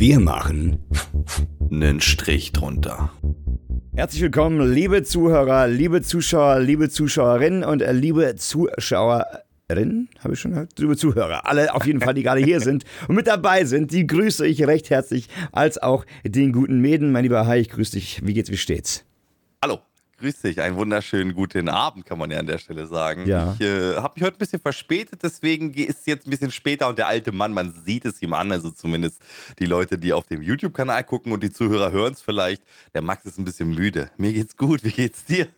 Wir machen einen Strich drunter. Herzlich willkommen, liebe Zuhörer, liebe Zuschauer, liebe Zuschauerinnen und äh, liebe Zuschauerinnen, habe ich schon gehört? Liebe Zuhörer, alle auf jeden Fall, die gerade hier sind und mit dabei sind, die grüße ich recht herzlich, als auch den guten Mäden. Mein lieber Hai, ich grüße dich. Wie geht's, wie steht's? Hallo, grüß dich. Einen wunderschönen guten Abend, kann man ja an der Stelle sagen. Ja. Ich äh, habe mich heute ein bisschen verspätet, deswegen ist es jetzt ein bisschen später und der alte Mann, man sieht es ihm an, also zumindest die Leute, die auf dem YouTube-Kanal gucken und die Zuhörer hören es vielleicht. Der Max ist ein bisschen müde. Mir geht's gut, wie geht's dir?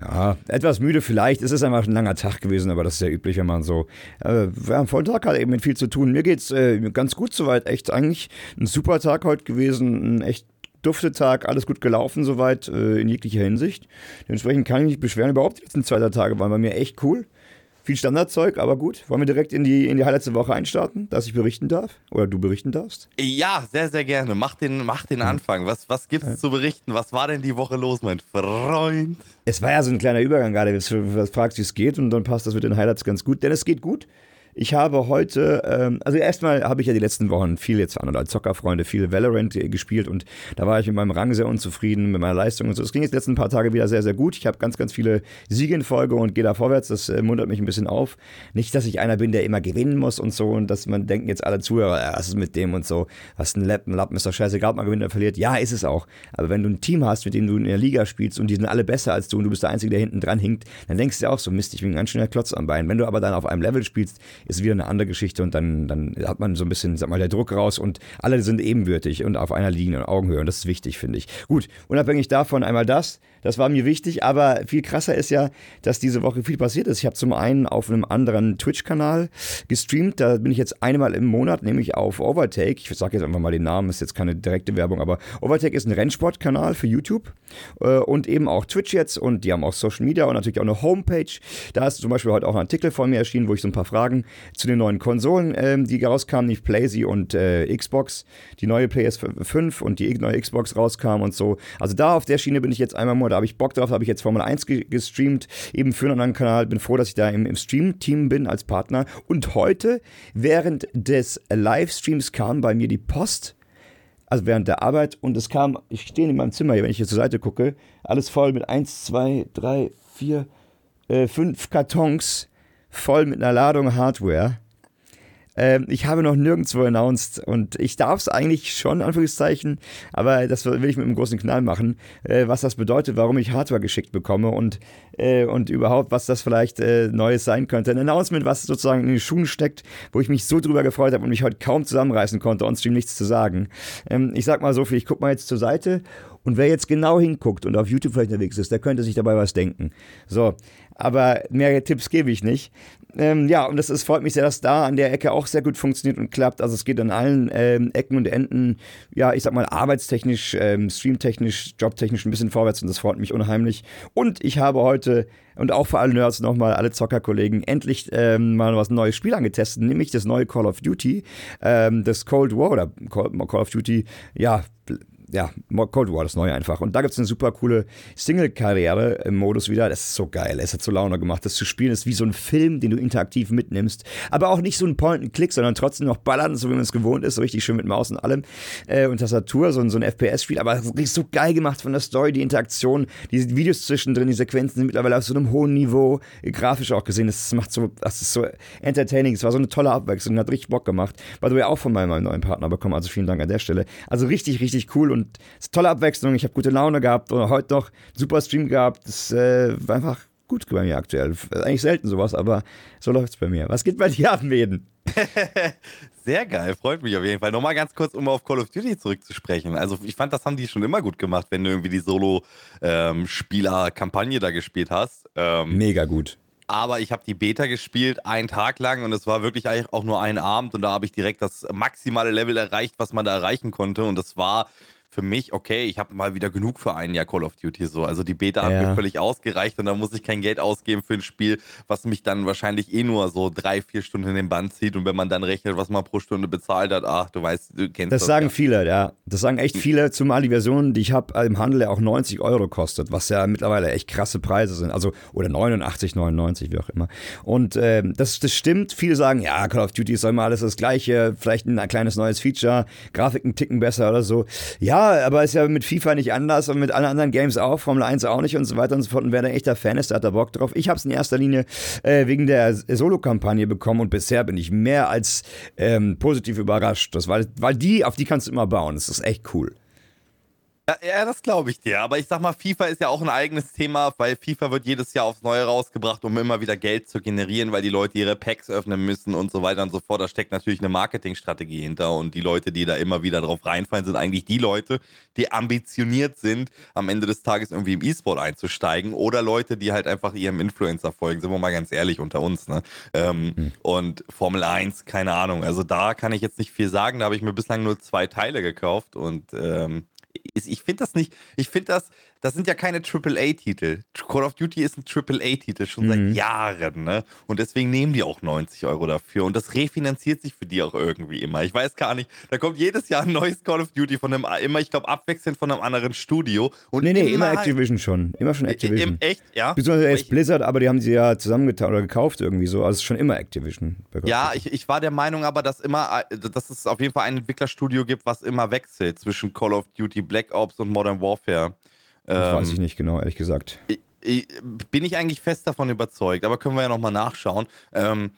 Ja, etwas müde vielleicht. Es ist einfach ein langer Tag gewesen, aber das ist ja üblich, wenn man so. Äh, wir haben vollen Tag halt eben mit viel zu tun. Mir geht's äh, ganz gut soweit. Echt eigentlich ein super Tag heute gewesen. Ein echt dufte Tag, alles gut gelaufen soweit äh, in jeglicher Hinsicht. Dementsprechend kann ich mich nicht beschweren. Überhaupt die letzten zwei drei Tage waren bei mir echt cool. Viel Standardzeug, aber gut. Wollen wir direkt in die, in die Highlights der Woche einstarten, dass ich berichten darf? Oder du berichten darfst? Ja, sehr, sehr gerne. Mach den, mach den Anfang. Was, was gibt's zu berichten? Was war denn die Woche los, mein Freund? Es war ja so ein kleiner Übergang gerade, du fragst, wie es geht, und dann passt das mit den Highlights ganz gut, denn es geht gut. Ich habe heute, ähm, also erstmal habe ich ja die letzten Wochen viel jetzt an oder als Zockerfreunde viel Valorant äh, gespielt und da war ich mit meinem Rang sehr unzufrieden, mit meiner Leistung und so. Es ging jetzt die letzten paar Tage wieder sehr, sehr gut. Ich habe ganz, ganz viele Siege in Folge und gehe da vorwärts. Das äh, muntert mich ein bisschen auf. Nicht, dass ich einer bin, der immer gewinnen muss und so und dass man denken jetzt alle Zuhörer, ja, was ist mit dem und so, was ein Lappen, Lappen ist doch scheißegal, ob man gewinnt oder verliert. Ja, ist es auch. Aber wenn du ein Team hast, mit dem du in der Liga spielst und die sind alle besser als du und du bist der Einzige, der hinten dran hinkt, dann denkst du auch so, Mist, ich bin ein ganz schöner Klotz am Bein. Wenn du aber dann auf einem Level spielst, ist wieder eine andere Geschichte und dann, dann hat man so ein bisschen, sag mal, der Druck raus und alle sind ebenbürtig und auf einer Linie und Augenhöhe und das ist wichtig, finde ich. Gut, unabhängig davon einmal das, das war mir wichtig, aber viel krasser ist ja, dass diese Woche viel passiert ist. Ich habe zum einen auf einem anderen Twitch-Kanal gestreamt, da bin ich jetzt einmal im Monat, nämlich auf Overtake. Ich sage jetzt einfach mal den Namen, ist jetzt keine direkte Werbung, aber Overtake ist ein Rennsportkanal für YouTube äh, und eben auch Twitch jetzt und die haben auch Social Media und natürlich auch eine Homepage. Da ist zum Beispiel heute auch ein Artikel von mir erschienen, wo ich so ein paar Fragen zu den neuen Konsolen, ähm, die rauskamen, nicht PlayZ und äh, Xbox, die neue PS5 und die neue Xbox rauskam und so. Also da auf der Schiene bin ich jetzt einmal Monat, da habe ich Bock drauf, habe ich jetzt Formel 1 ge gestreamt, eben für einen anderen Kanal. Bin froh, dass ich da im, im Stream-Team bin als Partner. Und heute, während des Livestreams, kam bei mir die Post also während der Arbeit und es kam, ich stehe in meinem Zimmer hier, wenn ich hier zur Seite gucke, alles voll mit 1, 2, 3, 4, 5 Kartons voll mit einer Ladung Hardware. Ähm, ich habe noch nirgendwo announced und ich darf es eigentlich schon, Anführungszeichen, aber das will ich mit einem großen Knall machen, äh, was das bedeutet, warum ich Hardware geschickt bekomme und, äh, und überhaupt, was das vielleicht äh, Neues sein könnte. Ein Announcement, was sozusagen in den Schuhen steckt, wo ich mich so drüber gefreut habe und mich heute kaum zusammenreißen konnte, on Stream nichts zu sagen. Ähm, ich sag mal so viel, ich gucke mal jetzt zur Seite und wer jetzt genau hinguckt und auf YouTube vielleicht unterwegs ist, der könnte sich dabei was denken. So, aber mehr Tipps gebe ich nicht. Ähm, ja, und es freut mich sehr, dass da an der Ecke auch sehr gut funktioniert und klappt. Also es geht an allen ähm, Ecken und Enden, ja, ich sag mal, arbeitstechnisch, ähm, streamtechnisch, jobtechnisch ein bisschen vorwärts und das freut mich unheimlich. Und ich habe heute und auch für alle Nerds nochmal, alle Zockerkollegen, endlich ähm, mal was neues Spiel angetestet, nämlich das neue Call of Duty, ähm, das Cold War oder Call, Call of Duty, ja, ja, Cold War, das neue einfach. Und da gibt es eine super coole Single-Karriere im Modus wieder. Das ist so geil. Es hat so Laune gemacht. Das zu spielen ist wie so ein Film, den du interaktiv mitnimmst. Aber auch nicht so ein Point-and-Click, sondern trotzdem noch ballern, so wie man es gewohnt ist. So richtig schön mit Maus und allem. Äh, und Tastatur, so, so ein FPS-Spiel. Aber richtig so geil gemacht von der Story, die Interaktion, die Videos zwischendrin, die Sequenzen sind mittlerweile auf so einem hohen Niveau. Grafisch auch gesehen. Das macht so, das ist so entertaining. Es war so eine tolle Abwechslung. Hat richtig Bock gemacht. By the way, auch von meinem, meinem neuen Partner bekommen. Also vielen Dank an der Stelle. Also richtig, richtig cool. Und und es ist tolle Abwechslung. Ich habe gute Laune gehabt und heute noch super Stream gehabt. Das äh, war einfach gut bei mir aktuell. Eigentlich selten sowas, aber so läuft es bei mir. Was geht bei dir ab, Mäden? Sehr geil, freut mich auf jeden Fall. Nochmal ganz kurz, um auf Call of Duty zurückzusprechen. Also ich fand, das haben die schon immer gut gemacht, wenn du irgendwie die Solo-Spieler-Kampagne da gespielt hast. Ähm, Mega gut. Aber ich habe die Beta gespielt, einen Tag lang und es war wirklich eigentlich auch nur ein Abend und da habe ich direkt das maximale Level erreicht, was man da erreichen konnte. Und das war für mich, okay, ich habe mal wieder genug für ein Jahr Call of Duty so. Also die Beta ja. hat mir völlig ausgereicht und da muss ich kein Geld ausgeben für ein Spiel, was mich dann wahrscheinlich eh nur so drei, vier Stunden in den Band zieht. Und wenn man dann rechnet, was man pro Stunde bezahlt hat, ach, du weißt, du kennst das. Das sagen ja. viele, ja. Das sagen echt viele, zumal die Version, die ich habe im Handel ja auch 90 Euro kostet, was ja mittlerweile echt krasse Preise sind. Also, oder 89, 99, wie auch immer. Und äh, das, das stimmt. Viele sagen, ja, Call of Duty ist immer alles das Gleiche, vielleicht ein kleines neues Feature, Grafiken ticken besser oder so. Ja, aber ist ja mit FIFA nicht anders und mit allen anderen Games auch, Formel 1 auch nicht und so weiter und so fort. Und wer da echter Fan ist, der hat da Bock drauf. Ich habe es in erster Linie äh, wegen der Solo-Kampagne bekommen und bisher bin ich mehr als ähm, positiv überrascht. Das, weil, weil die, auf die kannst du immer bauen. Das ist ist echt cool. Ja, ja das glaube ich dir. Aber ich sag mal, FIFA ist ja auch ein eigenes Thema, weil FIFA wird jedes Jahr aufs Neue rausgebracht, um immer wieder Geld zu generieren, weil die Leute ihre Packs öffnen müssen und so weiter und so fort. Da steckt natürlich eine Marketingstrategie hinter. Und die Leute, die da immer wieder drauf reinfallen, sind eigentlich die Leute, die ambitioniert sind, am Ende des Tages irgendwie im E-Sport einzusteigen. Oder Leute, die halt einfach ihrem Influencer folgen. Sind wir mal ganz ehrlich unter uns. Ne? Ähm, hm. Und Formel 1, keine Ahnung. Also da kann ich jetzt nicht viel sagen. Da habe ich mir bislang nur zwei Teile gekauft und ähm, ich finde das nicht, ich finde das, das sind ja keine AAA-Titel. Call of Duty ist ein AAA-Titel schon mhm. seit Jahren, ne? Und deswegen nehmen die auch 90 Euro dafür. Und das refinanziert sich für die auch irgendwie immer. Ich weiß gar nicht. Da kommt jedes Jahr ein neues Call of Duty von einem, immer, ich glaube, abwechselnd von einem anderen Studio. Und nee, nee, immer, immer Activision schon. Immer schon Activision. Im, echt, ja? Beziehungsweise erst Blizzard, aber die haben sie ja zusammengetan oder gekauft irgendwie so. Also es ist schon immer Activision. Ja, ich, ich war der Meinung aber, dass immer, dass es auf jeden Fall ein Entwicklerstudio gibt, was immer wechselt zwischen Call of Duty, Black Ops und Modern Warfare. Das ähm, weiß ich nicht genau, ehrlich gesagt. Ich, ich, bin ich eigentlich fest davon überzeugt, aber können wir ja nochmal nachschauen. Ähm,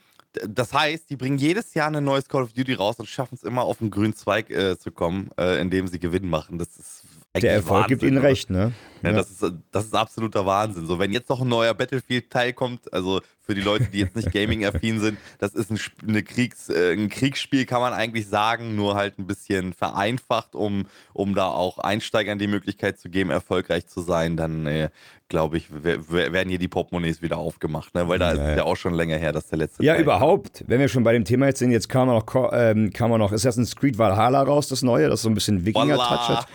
das heißt, die bringen jedes Jahr ein neues Call of Duty raus und schaffen es immer auf den grünen Zweig äh, zu kommen, äh, indem sie Gewinn machen. Das ist der Erfolg Wahnsinn, gibt ihnen recht, ne? Ja, ja. Das, ist, das ist absoluter Wahnsinn. So, wenn jetzt noch ein neuer Battlefield-Teil kommt, also für die Leute, die jetzt nicht Gaming-affin sind, das ist ein, eine Kriegs, äh, ein Kriegsspiel, kann man eigentlich sagen, nur halt ein bisschen vereinfacht, um, um da auch Einsteigern die Möglichkeit zu geben, erfolgreich zu sein. Dann äh, glaube ich, werden hier die Portemonnaies wieder aufgemacht, ne? weil da ja, ist ja auch schon länger her, dass der letzte. Ja, Teil überhaupt. Wenn wir schon bei dem Thema jetzt sind, jetzt kam noch, ähm, kam noch Assassin's Creed Valhalla raus, das neue, das so ein bisschen Wikinger-Touch hat.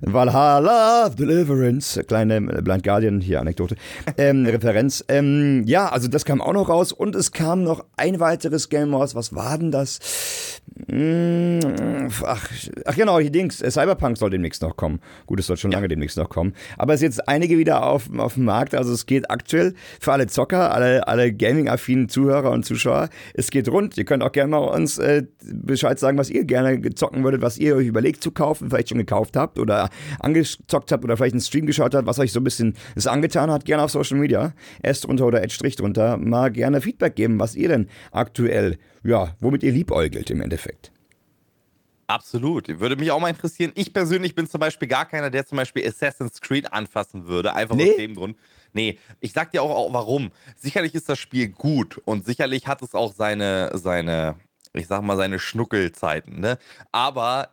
Valhalla Deliverance, kleine Blind Guardian, hier Anekdote, ähm, Referenz. Ähm, ja, also das kam auch noch raus und es kam noch ein weiteres Game raus. Was war denn das? Hm, ach, ach genau, hier Dings, äh, Cyberpunk soll demnächst noch kommen. Gut, es soll schon lange demnächst noch kommen. Aber es ist jetzt einige wieder auf, auf dem Markt. Also es geht aktuell für alle Zocker, alle, alle Gaming-affinen Zuhörer und Zuschauer. Es geht rund. Ihr könnt auch gerne mal uns äh, Bescheid sagen, was ihr gerne zocken würdet, was ihr euch überlegt zu kaufen, vielleicht schon gekauft habt oder angezockt habt oder vielleicht einen Stream geschaut habt, was euch so ein bisschen das angetan hat, gerne auf Social Media, S drunter oder Ed Strich drunter, mal gerne Feedback geben, was ihr denn aktuell, ja, womit ihr liebäugelt im Endeffekt. Absolut. Würde mich auch mal interessieren. Ich persönlich bin zum Beispiel gar keiner, der zum Beispiel Assassin's Creed anfassen würde. Einfach nee. aus dem Grund. Nee, ich sag dir auch, auch warum. Sicherlich ist das Spiel gut und sicherlich hat es auch seine, seine, ich sag mal, seine Schnuckelzeiten, ne? Aber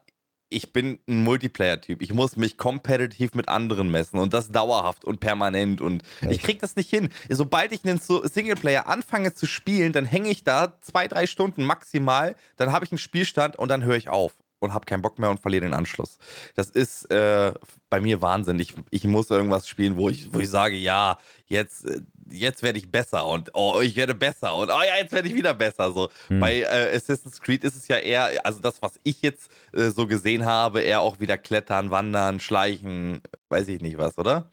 ich bin ein Multiplayer-Typ. Ich muss mich kompetitiv mit anderen messen und das dauerhaft und permanent. Und Echt? ich krieg das nicht hin. Sobald ich einen Singleplayer anfange zu spielen, dann hänge ich da zwei, drei Stunden maximal, dann habe ich einen Spielstand und dann höre ich auf und habe keinen Bock mehr und verliere den Anschluss. Das ist äh, bei mir Wahnsinn. Ich, ich muss irgendwas spielen, wo ich, wo ich sage, ja, jetzt, äh, jetzt werde ich besser und oh, ich werde besser und oh ja, jetzt werde ich wieder besser. So. Hm. Bei äh, Assassin's Creed ist es ja eher, also das, was ich jetzt äh, so gesehen habe, eher auch wieder klettern, wandern, schleichen, weiß ich nicht was, oder?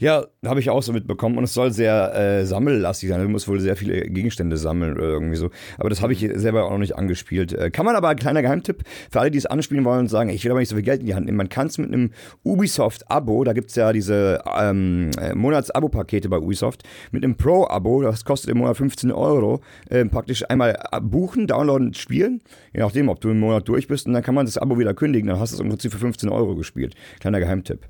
Ja, habe ich auch so mitbekommen und es soll sehr äh, sammellastig sein. Du musst wohl sehr viele Gegenstände sammeln oder irgendwie so. Aber das habe ich mhm. selber auch noch nicht angespielt. Äh, kann man aber, ein kleiner Geheimtipp, für alle, die es anspielen wollen und sagen, ich will aber nicht so viel Geld in die Hand nehmen. Man kann es mit einem Ubisoft-Abo, da gibt es ja diese ähm, äh, Monats-Abo-Pakete bei Ubisoft, mit einem Pro-Abo, das kostet im Monat 15 Euro, äh, praktisch einmal buchen, downloaden, spielen, je nachdem, ob du im Monat durch bist und dann kann man das Abo wieder kündigen, dann hast du es im Prinzip für 15 Euro gespielt. Kleiner Geheimtipp.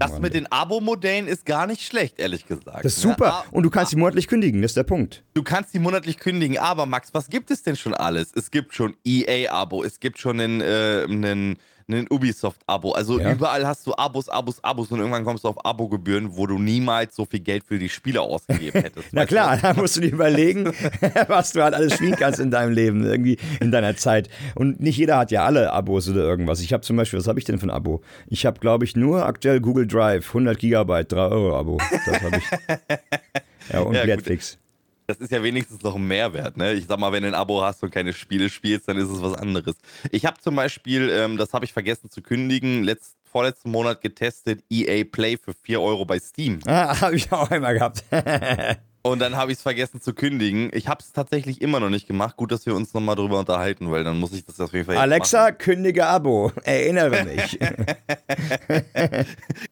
Das mit den Abo-Modellen ist gar nicht schlecht, ehrlich gesagt. Das ist super. Ja, und du kannst die monatlich kündigen, das ist der Punkt. Du kannst die monatlich kündigen, aber Max, was gibt es denn schon alles? Es gibt schon EA-Abo, es gibt schon einen, äh, einen ein Ubisoft-Abo. Also ja. überall hast du Abos, Abos, Abos und irgendwann kommst du auf Abo-Gebühren, wo du niemals so viel Geld für die Spiele ausgegeben hättest. Na klar, da musst du dir überlegen, was du halt alles spielen kannst in deinem Leben, irgendwie in deiner Zeit. Und nicht jeder hat ja alle Abos oder irgendwas. Ich habe zum Beispiel, was habe ich denn für ein Abo? Ich habe, glaube ich, nur aktuell Google Drive, 100 Gigabyte, 3 Euro Abo. Das habe ich. Ja, und ja, Netflix. Gut. Das ist ja wenigstens noch ein Mehrwert, ne? Ich sag mal, wenn du ein Abo hast und keine Spiele spielst, dann ist es was anderes. Ich habe zum Beispiel, ähm, das habe ich vergessen zu kündigen, letzt, vorletzten Monat getestet, EA Play für 4 Euro bei Steam. Ah, habe ich auch einmal gehabt. Und dann habe ich es vergessen zu kündigen. Ich habe es tatsächlich immer noch nicht gemacht. Gut, dass wir uns nochmal drüber unterhalten, weil dann muss ich das auf jeden Fall Alexa, machen. kündige Abo. Erinnere mich.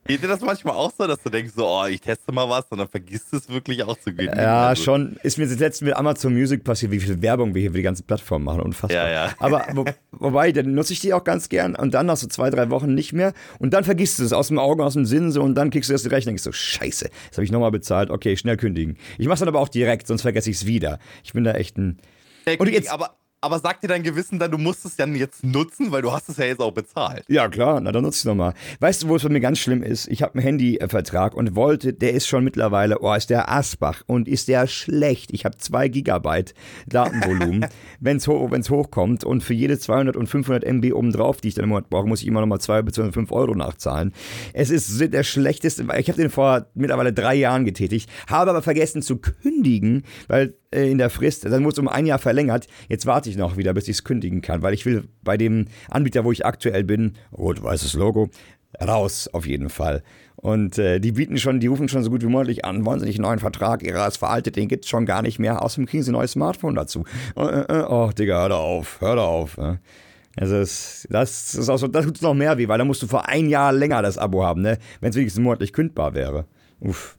Geht dir das manchmal auch so, dass du denkst, so, oh, ich teste mal was und dann vergisst du es wirklich auch zu kündigen? ja, Also, schon. Ist mir jetzt mit Amazon Music passiert, wie viel Werbung wir hier für die ganze Plattform machen. Unfassbar. Ja, ja. Aber wo, wobei, dann nutze ich die auch ganz gern und dann nach so zwei, drei Wochen nicht mehr. Und dann vergisst du es aus dem Augen, aus dem Sinn so und dann kriegst du erst die Rechnung. Ich so, scheiße, das habe ich nochmal bezahlt. Okay, schnell kündigen. Ich mache dann aber auch direkt, sonst vergesse ich es wieder. Ich bin da echt ein. Und jetzt- aber, aber sagt dir dein Gewissen dann, du musst es dann jetzt nutzen, weil du hast es ja jetzt auch bezahlt. Ja, klar, na dann nutze ich nochmal. Weißt du, wo es bei mir ganz schlimm ist? Ich habe einen Handyvertrag und wollte, der ist schon mittlerweile, oh, ist der Asbach und ist der schlecht. Ich habe zwei Gigabyte Datenvolumen, wenn es hoch, wenn's hochkommt und für jede 200 und 500 MB obendrauf, die ich dann im Monat brauche, muss ich immer nochmal 2 bzw. 5 Euro nachzahlen. Es ist der schlechteste, ich habe den vor mittlerweile drei Jahren getätigt, habe aber vergessen zu kündigen, weil in der Frist, dann wurde es um ein Jahr verlängert. Jetzt warte ich noch wieder, bis ich es kündigen kann, weil ich will bei dem Anbieter, wo ich aktuell bin, rot-weißes Logo, raus auf jeden Fall. Und äh, die bieten schon, die rufen schon so gut wie monatlich an, wollen sie nicht einen neuen Vertrag, ihrer ist veraltet, den gibt's schon gar nicht mehr. Außerdem kriegen sie ein neues Smartphone dazu. Oh, äh, äh, oh Digga, hör da auf, hör da auf. Also es, das ist auch so, das tut noch mehr weh, weil da musst du vor ein Jahr länger das Abo haben, ne? Wenn es wenigstens monatlich kündbar wäre. Uff.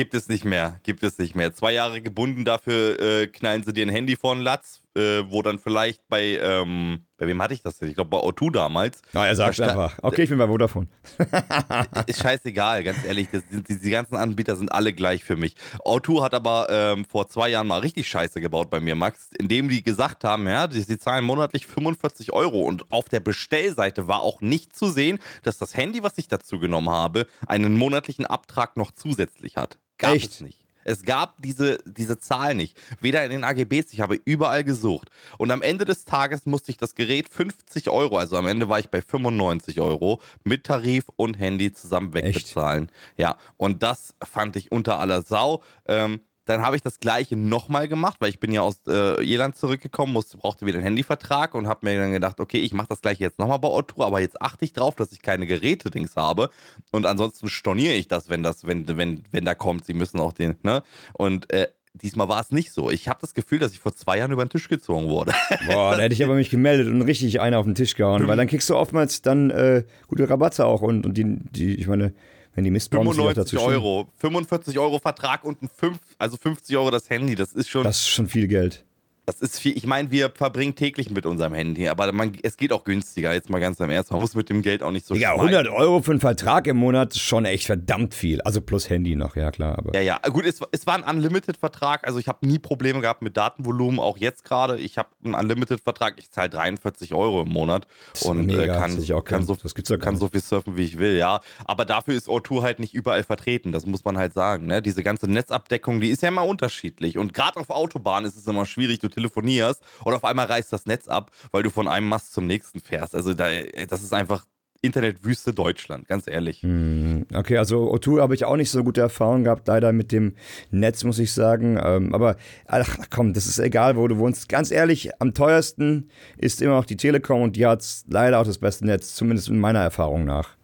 Gibt es nicht mehr, gibt es nicht mehr. Zwei Jahre gebunden, dafür äh, knallen sie dir ein Handy vor den Latz, äh, wo dann vielleicht bei, ähm, bei wem hatte ich das denn? Ich glaube bei O2 damals. Na, er sagt einfach. Okay, ich bin bei Vodafone. Ist scheißegal, ganz ehrlich. Das die, die ganzen Anbieter sind alle gleich für mich. O2 hat aber ähm, vor zwei Jahren mal richtig Scheiße gebaut bei mir, Max, indem die gesagt haben, ja, die, sie zahlen monatlich 45 Euro und auf der Bestellseite war auch nicht zu sehen, dass das Handy, was ich dazu genommen habe, einen monatlichen Abtrag noch zusätzlich hat. Gab Echt? es nicht. Es gab diese, diese Zahl nicht. Weder in den AGBs, ich habe überall gesucht. Und am Ende des Tages musste ich das Gerät 50 Euro, also am Ende war ich bei 95 Euro, mit Tarif und Handy zusammen wegbezahlen. Ja, und das fand ich unter aller Sau. Ähm, dann habe ich das gleiche nochmal gemacht, weil ich bin ja aus äh, Irland zurückgekommen, musste, brauchte wieder einen Handyvertrag und habe mir dann gedacht, okay, ich mache das gleiche jetzt nochmal bei Otto, aber jetzt achte ich drauf, dass ich keine Geräte-Dings habe und ansonsten storniere ich das, wenn das, wenn, wenn, wenn da kommt, sie müssen auch den, ne? Und äh, diesmal war es nicht so. Ich habe das Gefühl, dass ich vor zwei Jahren über den Tisch gezogen wurde. Boah, da hätte ich aber mich gemeldet und richtig einer auf den Tisch gehauen, weil dann kriegst du oftmals dann äh, gute Rabatte auch und, und die, die, ich meine, wenn die Mist bauen, muss ich auch 95 dazu. Euro, 45 Euro Vertrag und ein 5, also 50 Euro das Handy, das ist schon, Das ist schon viel Geld. Das ist viel. Ich meine, wir verbringen täglich mit unserem Handy, aber man, es geht auch günstiger. Jetzt mal ganz im Ernst. Man muss mit dem Geld auch nicht so Ja, schneiden. 100 Euro für einen Vertrag im Monat ist schon echt verdammt viel. Also plus Handy noch, ja klar. Aber Ja, ja. Gut, es, es war ein Unlimited-Vertrag. Also ich habe nie Probleme gehabt mit Datenvolumen, auch jetzt gerade. Ich habe einen Unlimited-Vertrag. Ich zahle 43 Euro im Monat Das und mega, äh, das kann, auch so, Das gibt's ja gar kann so viel surfen, wie ich will, ja. Aber dafür ist O2 halt nicht überall vertreten. Das muss man halt sagen. Ne? Diese ganze Netzabdeckung, die ist ja immer unterschiedlich. Und gerade auf Autobahnen ist es immer schwierig. Du telefonierst und auf einmal reißt das Netz ab, weil du von einem Mast zum nächsten fährst. Also da, das ist einfach Internetwüste Deutschland, ganz ehrlich. Hm, Okay, also O2 habe ich auch nicht so gute Erfahrungen gehabt, leider mit dem Netz, muss ich sagen. Ähm, aber ach komm, das ist egal, wo du wohnst. Ganz ehrlich, am teuersten ist immer noch die Telekom und die hat leider auch das beste Netz, zumindest in meiner Erfahrung nach.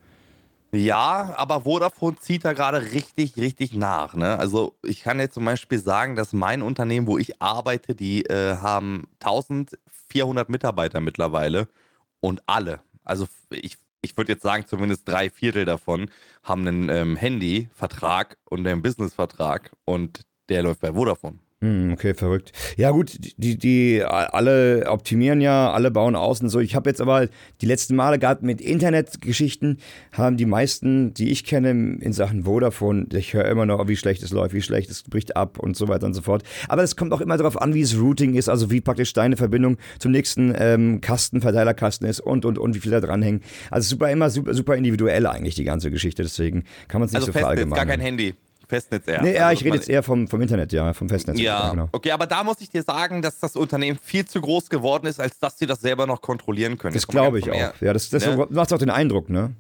Ja, aber Vodafone zieht da gerade richtig, richtig nach. Ne? Also ich kann jetzt zum Beispiel sagen, dass mein Unternehmen, wo ich arbeite, die äh, haben 1400 Mitarbeiter mittlerweile und alle, also ich, ich würde jetzt sagen, zumindest drei Viertel davon haben einen ähm, Handyvertrag und einen Businessvertrag und der läuft bei Vodafone. Hm, okay, verrückt. Ja gut, die, die alle optimieren ja, alle bauen aus und so. Ich habe jetzt aber die letzten Male gehabt mit Internetgeschichten, haben die meisten, die ich kenne in Sachen Vodafone, ich höre immer noch, wie schlecht es läuft, wie schlecht es bricht ab und so weiter und so fort. Aber es kommt auch immer darauf an, wie es Routing ist, also wie praktisch deine Verbindung zum nächsten ähm, Kasten, Verteilerkasten ist und und und wie viel da dranhängen. Also super immer super, super individuell eigentlich die ganze Geschichte, deswegen kann man es nicht Also so verallgemeinern. gar kein Handy. Festnetz eher. Nee, ja, Also, ich rede jetzt eher vom, vom Internet, ja, vom Festnetz. Ja, genau. okay, aber da muss ich dir sagen, dass das Unternehmen viel zu groß geworden ist, als dass sie das selber noch kontrollieren können. Das glaube ich auch. Ja, das, das Ne? macht auch den Eindruck, ne?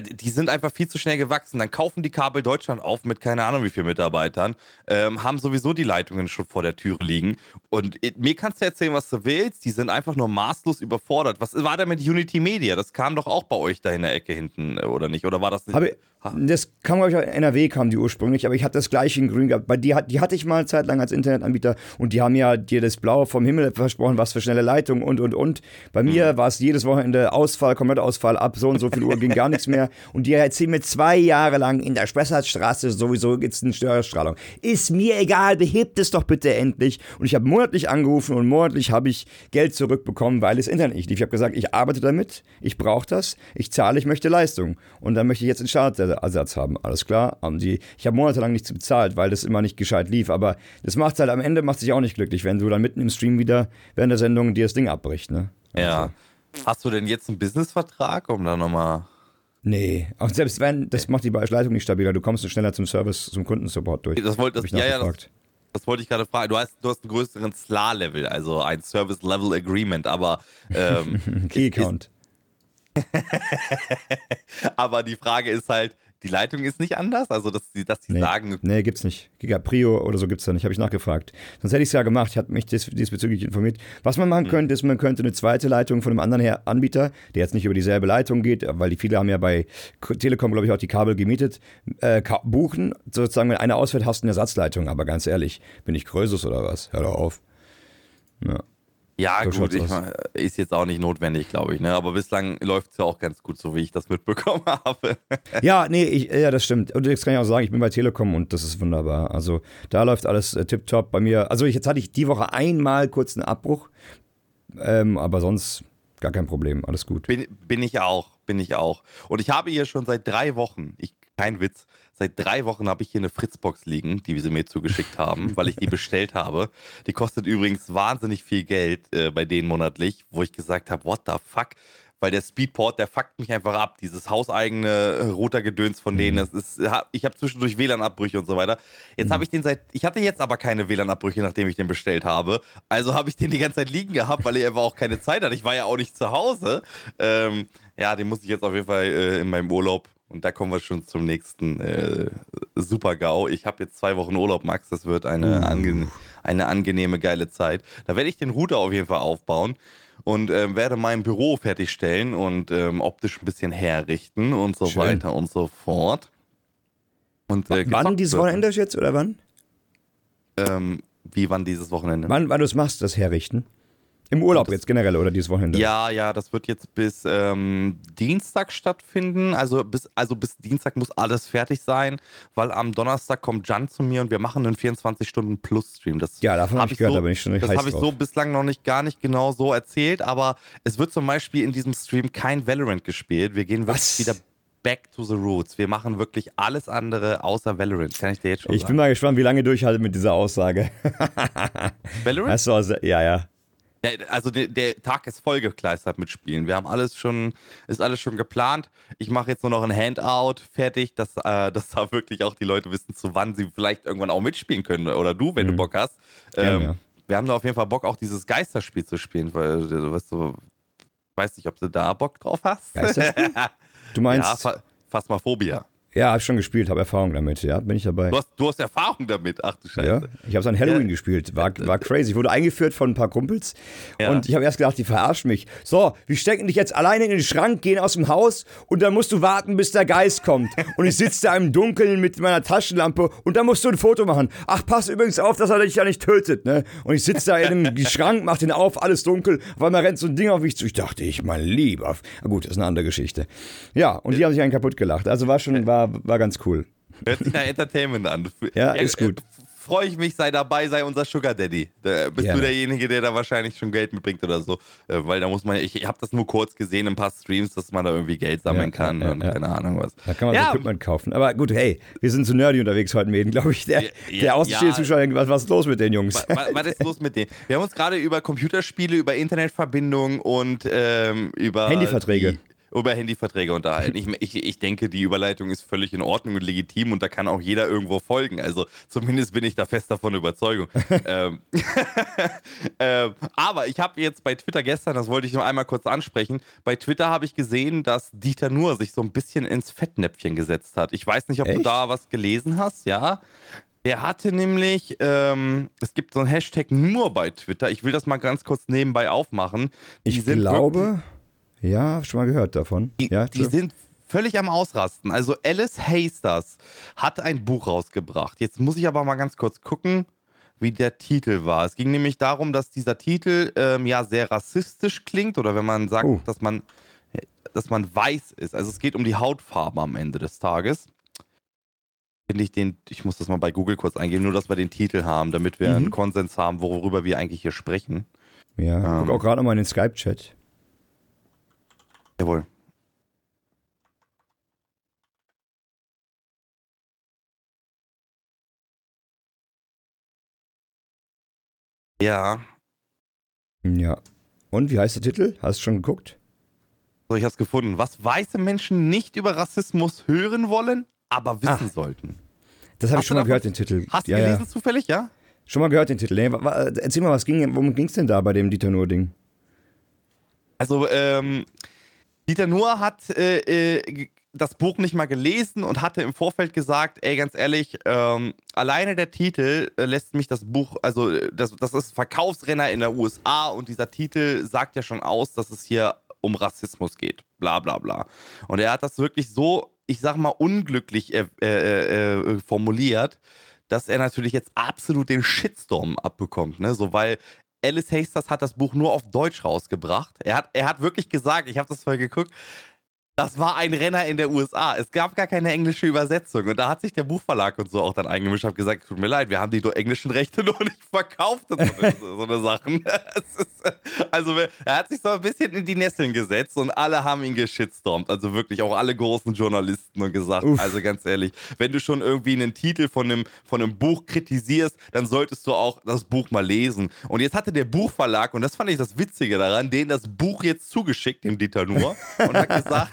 Die sind einfach viel zu schnell gewachsen. Dann kaufen die Kabel Deutschland auf mit keine Ahnung wie vielen Mitarbeitern, ähm, haben sowieso die Leitungen schon vor der Türe liegen. Und äh, mir kannst du erzählen, was du willst. Die sind einfach nur maßlos überfordert. Was war da mit Unity Media? Das kam doch auch bei euch da in der Ecke hinten, äh, oder nicht? Oder war das nicht? Habe, das kam, glaube ich, NRW kam die ursprünglich, aber ich hatte das gleiche in Grün gehabt. Bei die, die hatte ich mal eine Zeit lang als Internetanbieter und die haben ja dir das Blaue vom Himmel versprochen, was für schnelle Leitungen und und und. Bei mir mhm. war es jedes Wochenende Ausfall, Komplettausfall ab, so und so viel Uhr ging gar nichts mehr. Und die erzählen mir zwei Jahre lang in der Spessartstraße sowieso gibt es eine Störstrahlung. Ist mir egal, behebt es doch bitte endlich. Und ich habe monatlich angerufen und monatlich habe ich Geld zurückbekommen, weil das Internet nicht lief. Ich habe gesagt, ich arbeite damit, ich brauche das, ich zahle, ich möchte Leistung. Und dann möchte ich jetzt einen Startersatz haben. Alles klar, haben die. Ich habe monatelang nichts bezahlt, weil das immer nicht gescheit lief. Aber das macht halt am Ende macht sich auch nicht glücklich, wenn du dann mitten im Stream wieder während der Sendung dir das Ding abbricht. Ne? Ja. Also. Hast du denn jetzt einen Businessvertrag, um da nochmal Nee, auch selbst wenn, das macht die Leitung nicht stabiler. Du kommst schneller zum Service, zum Kundensupport durch. Das wollte ja, ja, das, das, wollte ich gerade fragen. Du hast, du hast einen größeren SLA-Level, also ein Service-Level-Agreement, aber ähm, Key-Account. aber die Frage ist halt, die Leitung ist nicht anders? Also, dass sie, dass sie nee, sagen. Nee, gibt's nicht. Gigaprio oder so gibt's da nicht. Habe ich nachgefragt. Sonst hätte ich es ja gemacht. Ich habe mich dies, diesbezüglich informiert. Was man machen mhm. könnte, ist, man könnte eine zweite Leitung von einem anderen Her Anbieter, der jetzt nicht über dieselbe Leitung geht, weil die viele haben ja bei Telekom, glaube ich, auch die Kabel gemietet, äh, buchen. Sozusagen, wenn einer ausfällt, hast du eine Ersatzleitung. Aber ganz ehrlich, bin ich Krösus oder was? Hör doch auf. Ja. Ja, so gut, ich, ist jetzt auch nicht notwendig, glaube ich. Ne? Aber bislang läuft es ja auch ganz gut, so wie ich das mitbekommen habe. ja, nee, ich, ja, das stimmt. Und jetzt kann ich auch sagen, ich bin bei Telekom und das ist wunderbar. Also da läuft alles äh, tipptopp bei mir. Also ich, jetzt hatte ich die Woche einmal kurz einen Abbruch, ähm, aber sonst gar kein Problem, alles gut. Bin, bin ich auch, bin ich auch. Und ich habe hier schon seit drei Wochen, ich, kein Witz, Seit drei Wochen habe ich hier eine Fritzbox liegen, die sie mir zugeschickt haben, weil ich die bestellt habe. Die kostet übrigens wahnsinnig viel Geld äh, bei denen monatlich, wo ich gesagt habe, what the fuck? Weil der Speedport, der fuckt mich einfach ab. Dieses hauseigene äh, Routergedöns von denen, mhm. das ist, ich habe zwischendurch WLAN-Abbrüche und so weiter. Jetzt mhm. habe ich den seit, ich hatte jetzt aber keine WLAN-Abbrüche, nachdem ich den bestellt habe. Also habe ich den die ganze Zeit liegen gehabt, weil ich einfach auch keine Zeit hatte. Ich war ja auch nicht zu Hause. Ähm, ja, den muss ich jetzt auf jeden Fall äh, in meinem Urlaub und da kommen wir schon zum nächsten äh, Super-GAU. Ich habe jetzt zwei Wochen Urlaub, Max. Das wird eine, uh. ange eine angenehme, geile Zeit. Da werde ich den Router auf jeden Fall aufbauen und äh, werde mein Büro fertigstellen und ähm, optisch ein bisschen herrichten und so Schön. weiter und so fort. Und, äh, wann dieses Wochenende jetzt oder wann? Ähm, wie wann dieses Wochenende? Wann, wann du es machst, das Herrichten? Im Urlaub das, jetzt generell oder dieses Wochenende? Ja, ja, das wird jetzt bis ähm, Dienstag stattfinden. Also bis, also bis Dienstag muss alles fertig sein, weil am Donnerstag kommt Jan zu mir und wir machen einen 24-Stunden-Plus-Stream. Ja, davon habe ich gehört, so, da bin ich schon Das habe ich so bislang noch nicht gar nicht genau so erzählt, aber es wird zum Beispiel in diesem Stream kein Valorant gespielt. Wir gehen wirklich wieder back to the roots. Wir machen wirklich alles andere außer Valorant. Kann ich dir jetzt schon Ich sagen. bin mal gespannt, wie lange durchhaltet mit dieser Aussage. Valorant? Hast du also, ja, ja. Ja, also der, der, Tag ist vollgekleistert mit Spielen. Wir haben alles schon, ist alles schon geplant. Ich mache jetzt nur noch ein Handout fertig, dass, äh, dass da wirklich auch die Leute wissen, zu wann sie vielleicht irgendwann auch mitspielen können. Oder du, wenn mhm. du Bock hast. Ähm, ja, ja. Wir haben da auf jeden Fall Bock, auch dieses Geisterspiel zu spielen, weil du weißt du, weiß nicht, ob du da Bock drauf hast. Geisterspiel? Du meinst. Ja, Phasmophobia. Ja, habe schon gespielt, habe Erfahrung damit. Ja, bin ich dabei. Du hast, du hast Erfahrung damit. Ach du Scheiße. Ja, ich habe es an Halloween ja. gespielt. War, war crazy. Ich wurde eingeführt von ein paar Kumpels ja. und ich habe erst gedacht, die verarschen mich. So, wir stecken dich jetzt alleine in den Schrank, gehen aus dem Haus und dann musst du warten, bis der Geist kommt. Und ich sitze da im Dunkeln mit meiner Taschenlampe und dann musst du ein Foto machen. Ach, pass übrigens auf, dass er dich ja nicht tötet. Ne? Und ich sitze da in dem Schrank, mach den auf, alles dunkel. weil man rennt so ein Ding auf mich zu. Ich dachte, ich mein Lieber. Na gut, das ist eine andere Geschichte. Ja, und die haben sich einen kaputt gelacht. Also war schon, war, war ganz cool. Hört sich nach Entertainment an. Ja, ist gut. Freue ich mich, sei dabei, sei unser Sugar Daddy. Da bist ja. du derjenige, der da wahrscheinlich schon Geld mitbringt oder so. Äh, weil da muss man, ich, ich habe das nur kurz gesehen in ein paar Streams, dass man da irgendwie Geld sammeln ja, kann ja, und keine Ahnung was. Da kann man ja. so Equipment kaufen. Aber gut, hey, wir sind zu nerdy unterwegs heute Mäden, glaube ich. Der, der außenstehende Zuschauer denkt, was, was ist los mit den Jungs? Was, was ist los mit denen? Wir haben uns gerade über Computerspiele, über Internetverbindungen und ähm, über Handyverträge. Die, über Handyverträge unterhalten. Ich, ich, ich denke, die Überleitung ist völlig in Ordnung und legitim und da kann auch jeder irgendwo folgen. Also zumindest bin ich da fest davon überzeugt. ähm, ähm, aber ich habe jetzt bei Twitter gestern, das wollte ich noch einmal kurz ansprechen, bei Twitter habe ich gesehen, dass Dieter Nuhr sich so ein bisschen ins Fettnäpfchen gesetzt hat. Ich weiß nicht, ob Echt? du da was gelesen hast, ja. Der hatte nämlich, ähm, es gibt so ein Hashtag nur bei Twitter. Ich will das mal ganz kurz nebenbei aufmachen. Die ich glaube, ja, schon mal gehört davon. Die, ja, die sind völlig am Ausrasten. Also Alice Hasters hat ein Buch rausgebracht. Jetzt muss ich aber mal ganz kurz gucken, wie der Titel war. Es ging nämlich darum, dass dieser Titel ähm, ja sehr rassistisch klingt oder wenn man sagt, oh. dass man dass man weiß ist. Also es geht um die Hautfarbe am Ende des Tages finde ich den, ich muss das mal bei Google kurz eingeben, nur dass wir den Titel haben, damit wir mhm. einen Konsens haben, worüber wir eigentlich hier sprechen. Ja, ähm, guck auch gerade nochmal in den Skype-Chat. Jawohl. Ja. Ja. Und wie heißt der Titel? Hast du schon geguckt? So, ich hab's gefunden. Was weiße Menschen nicht über Rassismus hören wollen, aber wissen Ach, sollten. Das habe ich schon mal gehört, den Titel. Hast du ja, gelesen ja. zufällig, ja? Schon mal gehört, den Titel. Nee, erzähl mal, was ging, worum ging es denn da bei dem Dieter Nuhr-Ding? Also, ähm, Dieter Nuhr hat äh, äh, das Buch nicht mal gelesen und hatte im Vorfeld gesagt, ey, ganz ehrlich, ähm, alleine der Titel äh, lässt mich das Buch, also äh, das, das ist Verkaufsrenner in der USA und dieser Titel sagt ja schon aus, dass es hier um Rassismus geht. Bla bla bla. Und er hat das wirklich so ich sag mal, unglücklich äh, äh, äh, formuliert, dass er natürlich jetzt absolut den Shitstorm abbekommt, ne? So, weil Alice Hasters hat das Buch nur auf Deutsch rausgebracht. Er hat, er hat wirklich gesagt, ich habe das vorher geguckt, das war ein Renner in der USA. Es gab gar keine englische Übersetzung. Und da hat sich der Buchverlag und so auch dann eingemischt und gesagt, tut mir leid, wir haben die englischen Rechte noch nicht verkauft und so, so eine Sachen. Ist, also er hat sich so ein bisschen in die Nesseln gesetzt und alle haben ihn geschitstormt. Also wirklich auch alle großen Journalisten und gesagt, Uff. also ganz ehrlich, wenn du schon irgendwie einen Titel von einem, von einem Buch kritisierst, dann solltest du auch das Buch mal lesen. Und jetzt hatte der Buchverlag, und das fand ich das Witzige daran, denen das Buch jetzt zugeschickt, dem Dieter Nuhr, und hat gesagt,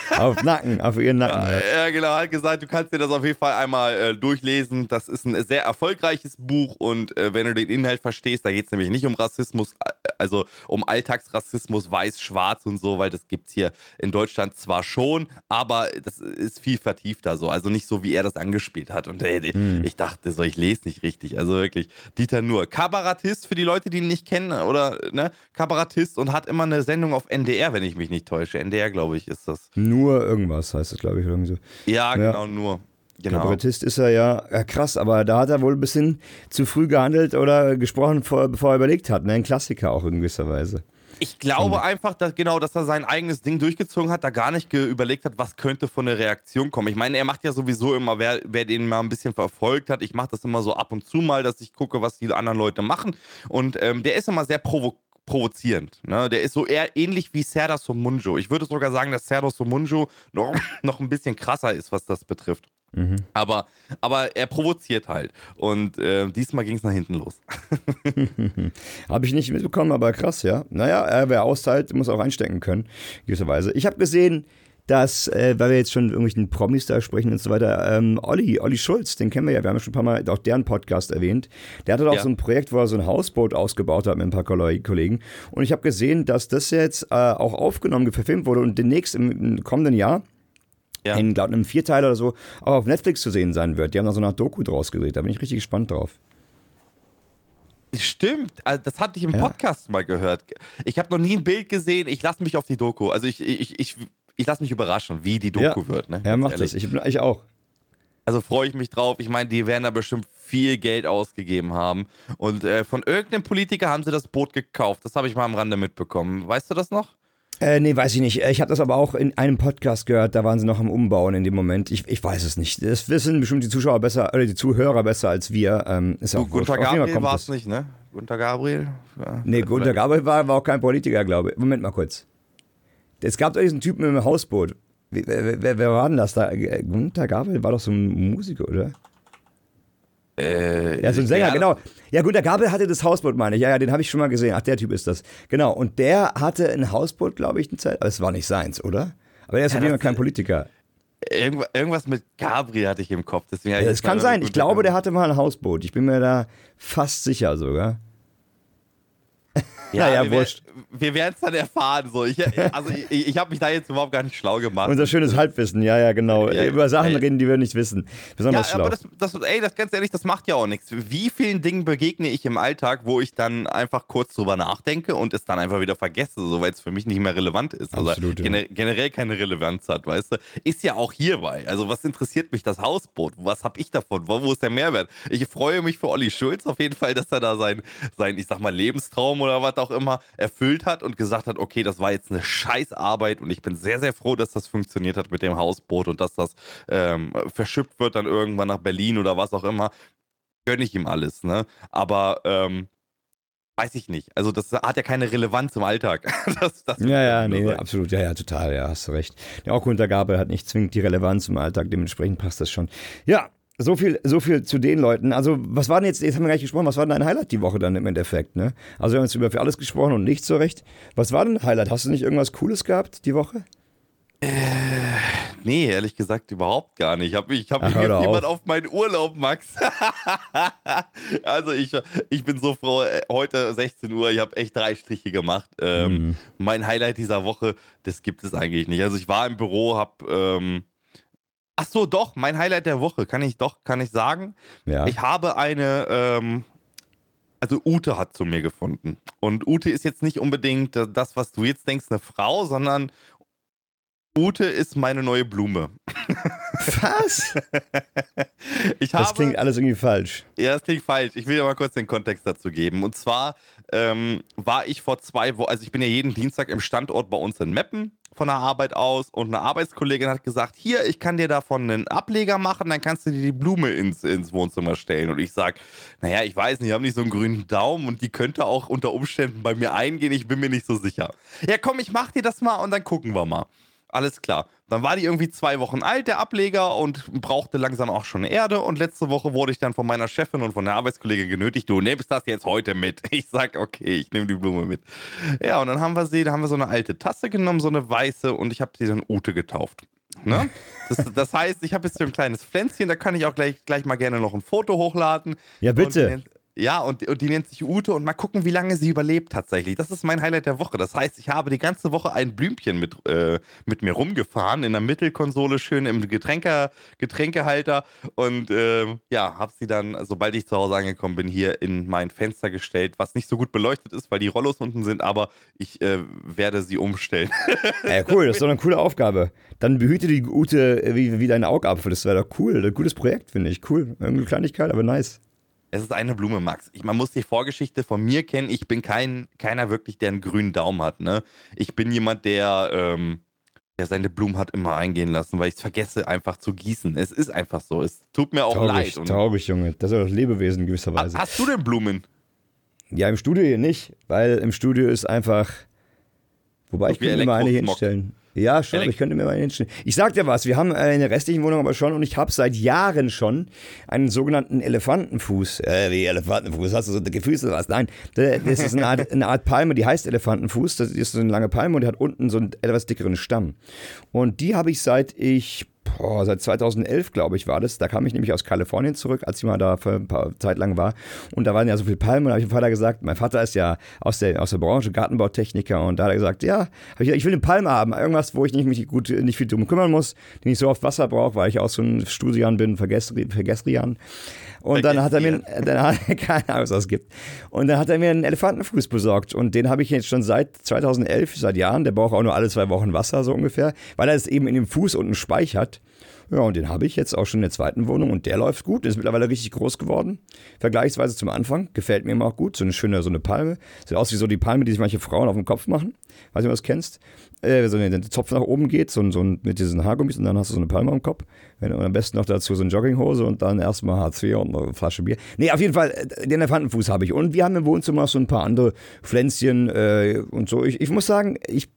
auf Nacken, auf ihren Nacken. Ja, ja, genau, hat gesagt, du kannst dir das auf jeden Fall einmal äh, durchlesen. Das ist ein sehr erfolgreiches Buch und äh, wenn du den Inhalt verstehst, da geht es nämlich nicht um Rassismus, äh, also um Alltagsrassismus, weiß, schwarz und so, weil das gibt es hier in Deutschland zwar schon, aber das ist viel vertiefter so. Also nicht so, wie er das angespielt hat. Und äh, hm. ich dachte so, ich lese nicht richtig. Also wirklich, Dieter Nur. Kabarettist für die Leute, die ihn nicht kennen, oder ne? Kabarettist und hat immer eine Sendung auf NDR, wenn ich mich nicht täusche. NDR, glaube ich, ist das. Nur irgendwas heißt es, glaube ich, irgendwie so. Ja, ja, genau, nur. Genau. Kabarettist ist er ja, ja, krass, aber da hat er wohl ein bisschen zu früh gehandelt oder gesprochen, bevor er überlegt hat. Ne? Ein Klassiker auch in gewisser Weise. Ich glaube mhm. einfach, dass genau, dass er sein eigenes Ding durchgezogen hat, da gar nicht überlegt hat, was könnte von der Reaktion kommen. Ich meine, er macht ja sowieso immer, wer, wer den mal ein bisschen verfolgt hat, ich mache das immer so ab und zu mal, dass ich gucke, was die anderen Leute machen. Und ähm, der ist immer sehr provokant provozierend. Ne? Der ist so eher ähnlich wie Serdar Somunjo. Ich würde sogar sagen, dass Serdar Somunjo noch, noch ein bisschen krasser ist, was das betrifft. Mhm. Aber, aber er provoziert halt. Und äh, diesmal ging es nach hinten los. habe ich nicht mitbekommen, aber krass, ja. Naja, wer austeilt, muss auch einstecken können, gewisserweise. Ich habe gesehen, dass, äh, weil wir jetzt schon irgendwelchen Promis da sprechen und so weiter, ähm, Olli, Olli Schulz, den kennen wir ja, wir haben schon ein paar Mal auch deren Podcast erwähnt. Der hatte doch ja. so ein Projekt, wo er so ein Hausboot ausgebaut hat mit ein paar Kollegen. Und ich habe gesehen, dass das jetzt äh, auch aufgenommen, verfilmt wurde und demnächst im, im kommenden Jahr ja. in glaub, einem Vierteil oder so auch auf Netflix zu sehen sein wird. Die haben da so eine Doku draus gedreht, da bin ich richtig gespannt drauf. Stimmt, also das hatte ich im ja. Podcast mal gehört. Ich habe noch nie ein Bild gesehen, ich lasse mich auf die Doku. Also ich, ich, ich ich lasse mich überraschen, wie die Doku ja. wird. Ne? Ja, macht das. Ich, ich auch. Also freue ich mich drauf. Ich meine, die werden da bestimmt viel Geld ausgegeben haben. Und äh, von irgendeinem Politiker haben sie das Boot gekauft. Das habe ich mal am Rande mitbekommen. Weißt du das noch? Äh, nee, weiß ich nicht. Ich habe das aber auch in einem Podcast gehört, da waren sie noch am Umbauen in dem Moment. Ich, ich weiß es nicht. Das wissen bestimmt die Zuschauer besser, oder die Zuhörer besser als wir. Ähm, ist auch Gunter Gabriel war es nicht, ne? Gunter Gabriel? Ja, nee, Gunter Gabriel war, war auch kein Politiker, glaube ich. Moment mal kurz. Es gab doch diesen Typen im Hausboot. Wer, wer, wer war denn das da? Gunther Gabel war doch so ein Musiker, oder? Äh, Ja, so ein Sänger, ja, genau. Ja, gut, der Gabel hatte das Hausboot, meine ich. Ja, ja, den habe ich schon mal gesehen. Ach, der Typ ist das. Genau. Und der hatte ein Hausboot, glaube ich, eine Zeit. Aber es war nicht seins, oder? Aber er ist Ja, auf jeden Fall das- kein Politiker. Irgendwas, irgendwas mit Gabriel hatte ich im Kopf. Deswegen Ja, das kann sein. Ich glaube, der hatte mal ein Hausboot. Ich bin mir da fast sicher sogar. Ja, Naja, wir, wurscht. Wir werden es dann erfahren. So. Ich, also ich, ich habe mich da jetzt überhaupt gar nicht schlau gemacht. Unser schönes Halbwissen, ja, ja, genau. Ja, Über Sachen ja. reden, die wir nicht wissen. ja, Besonders schlau. aber das, das, ey, das ganz ehrlich, das macht ja auch nichts. Wie vielen Dingen begegne ich im Alltag, wo ich dann einfach kurz drüber nachdenke und es dann einfach wieder vergesse, so weil es für mich nicht mehr relevant ist. Also Absolut, ja. gener generell keine Relevanz hat, weißt du? Ist ja auch hierbei. Also was interessiert mich das Hausboot? Was habe ich davon? Wo, wo ist der Mehrwert? Ich freue mich für Olli Schulz auf jeden Fall, dass er da sein, sein, ich sag mal, Lebenstraum oder was auch immer erfüllt hat und gesagt hat, okay, das war jetzt eine Scheißarbeit und ich bin sehr, sehr froh, dass das funktioniert hat mit dem Hausboot und dass das ähm, verschippt wird dann irgendwann nach Berlin oder was auch immer. Gönne ich ihm alles, ne? Aber ähm, weiß ich nicht. Also das hat ja keine Relevanz im Alltag. das, das Ja, ja, nee, sagen. absolut. Ja, ja, total. Ja, hast du recht. Ja, auch Gunter Gabel hat nicht zwingend die Relevanz im Alltag. Dementsprechend passt das schon. Ja, so viel, so viel zu den Leuten. Also, was war denn jetzt, jetzt haben wir gar nicht gesprochen, was war denn dein Highlight die Woche dann im Endeffekt, ne? Also, wir haben jetzt über alles gesprochen und nicht so recht. Was war denn ein Highlight? Hast du nicht irgendwas Cooles gehabt die Woche? Nee, ehrlich gesagt überhaupt gar nicht. Ich habe ich hab Ach, mich jemand auf. auf meinen Urlaub, Max. also ich, ich bin so froh, äh, heute 16 Uhr, ich habe echt drei Striche gemacht. Ähm, Mhm. Mein Highlight dieser Woche, das gibt es eigentlich nicht. Also ich war im Büro, habe... Ähm, ach so, doch, mein Highlight der Woche, kann ich doch, kann ich sagen. Ja. Ich habe eine, ähm, also Ute hat zu mir gefunden. Und Ute ist jetzt nicht unbedingt das, was du jetzt denkst, eine Frau, sondern Ute ist meine neue Blume. was? Ich Das habe, klingt alles irgendwie falsch. ja, das klingt falsch. Ich will dir mal kurz den Kontext dazu geben. Und zwar ähm, war ich vor zwei Wochen, also ich bin ja jeden Dienstag im Standort bei uns in Meppen von der Arbeit aus und eine Arbeitskollegin hat gesagt, hier, ich kann dir davon einen Ableger machen, dann kannst du dir die Blume ins, ins Wohnzimmer stellen. Und ich sag, naja, ich weiß nicht, ich habe nicht so einen grünen Daumen und die könnte auch unter Umständen bei mir eingehen, ich bin mir nicht so sicher. Ja, komm, ich mach dir das mal und dann gucken wir mal. Alles klar. Dann war die irgendwie zwei Wochen alt, der Ableger, und brauchte langsam auch schon Erde. Und letzte Woche wurde ich dann von meiner Chefin und von der Arbeitskollegin genötigt, du nimmst das jetzt heute mit. Ich sag, okay, ich nehme die Blume mit. Ja, und dann haben wir sie, da haben wir so eine alte Tasse genommen, so eine weiße, und ich habe sie dann Ute getauft. Ne? Das, das heißt, ich habe jetzt so ein kleines Pflänzchen, da kann ich auch gleich, gleich mal gerne noch ein Foto hochladen. Ja, Und bitte. nennt- ja, und, und die nennt sich Ute und mal gucken, wie lange sie überlebt tatsächlich. Das ist mein Highlight der Woche. Das heißt, ich habe die ganze Woche ein Blümchen mit, äh, mit mir rumgefahren, in der Mittelkonsole schön im Getränke, Getränkehalter und ähm, ja, habe sie dann, sobald ich zu Hause angekommen bin, hier in mein Fenster gestellt, was nicht so gut beleuchtet ist, weil die Rollos unten sind, aber ich äh, werde sie umstellen. Ja, cool, das ist doch eine coole Aufgabe. Dann behüte die Ute äh, wie, wie dein Augapfel. Das wäre doch cool. Ein gutes Projekt, finde ich. Cool. Irgendeine Kleinigkeit, aber nice. Es ist eine Blume, Max. Ich, man muss die Vorgeschichte von mir kennen. Ich bin kein, keiner wirklich, der einen grünen Daumen hat. Ne? Ich bin jemand, der, ähm, der seine Blumen hat immer eingehen lassen, weil ich es vergesse, einfach zu gießen. Es ist einfach so. Es tut mir auch Traurig, leid. Traurig, Junge. Das ist doch Lebewesen gewisserweise. hast du denn Blumen? Ja, im Studio hier nicht, weil im Studio ist einfach. Wobei ich könnte mir mal eine hinstellen. Ja, schon, ich könnte mir mal hinstellen. Ich sag dir was, wir haben äh, in der restlichen Wohnung aber schon und ich habe seit Jahren schon einen sogenannten Elefantenfuß. Äh, wie Elefantenfuß? Hast du so dicke Füße oder was? Nein, das ist eine Art, eine Art Palme, die heißt Elefantenfuß. Das ist so eine lange Palme und die hat unten so einen etwas dickeren Stamm. Und die habe ich seit ich Boah, seit 2011, glaube ich, war das. Da kam ich nämlich aus Kalifornien zurück, als ich mal da für ein paar Zeit lang war. Und da waren ja so viele Palmen. Und da habe ich dem Vater gesagt, mein Vater ist ja aus der, aus der Branche Gartenbautechniker. Und da hat er gesagt, ja, ich, ich will eine Palme haben. Irgendwas, wo ich nicht, mich gut, nicht viel drum kümmern muss, die nicht so oft Wasser brauche, weil ich auch so ein Studian bin, Vergessri- Vergessrian. Und dann hat er mir, dann hat er keine Ahnung, was gibt. Und dann hat er mir einen Elefantenfuß besorgt. Und den habe ich jetzt schon seit 2011, seit Jahren. Der braucht auch nur alle zwei Wochen Wasser, so ungefähr, weil er es eben in dem Fuß unten speichert. Ja, und den habe ich jetzt auch schon in der zweiten Wohnung und der läuft gut. Der ist mittlerweile richtig groß geworden. Vergleichsweise zum Anfang. Gefällt mir immer auch gut. So eine schöne, so eine Palme. Sieht aus wie so die Palme, die sich manche Frauen auf dem Kopf machen. Weiß nicht, ob du das kennst. Äh, so ein Zopf nach oben geht, so, so mit diesen Haargummis und dann hast du so eine Palme am Kopf. Wenn, und am besten noch dazu so eine Jogginghose und dann erstmal Hartz IV und eine Flasche Bier. Nee, auf jeden Fall, äh, den Elefantenfuß habe ich. Und wir haben im Wohnzimmer so ein paar andere Pflänzchen äh, und so. Ich, ich muss sagen, ich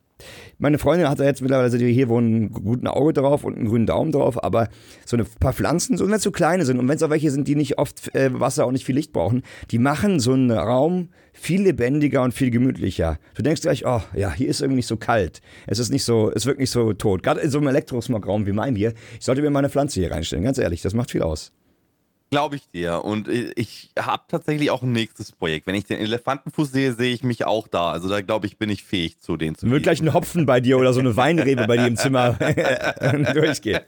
Meine Freundin hat da jetzt mittlerweile, also die hier wohnen, einen guten Auge drauf und einen grünen Daumen drauf, aber so ein paar Pflanzen, so wenn es so kleine sind und wenn es auch welche sind, die nicht oft äh, Wasser und nicht viel Licht brauchen, die machen so einen Raum viel lebendiger und viel gemütlicher. Du denkst gleich, oh ja, hier ist irgendwie nicht so kalt. Es ist nicht so, es wirkt nicht so tot. Gerade in so einem Elektrosmog-Raum wie mein hier, ich sollte mir meine Pflanze hier reinstellen, ganz ehrlich, das macht viel aus. Glaube ich dir. Und ich habe tatsächlich auch ein nächstes Projekt. Wenn ich den Elefantenfuß sehe, sehe ich mich auch da. Also da glaube ich, bin ich fähig zu den zu Wird gleich ein Hopfen bei dir oder so eine Weinrebe bei dir im Zimmer durchgehen.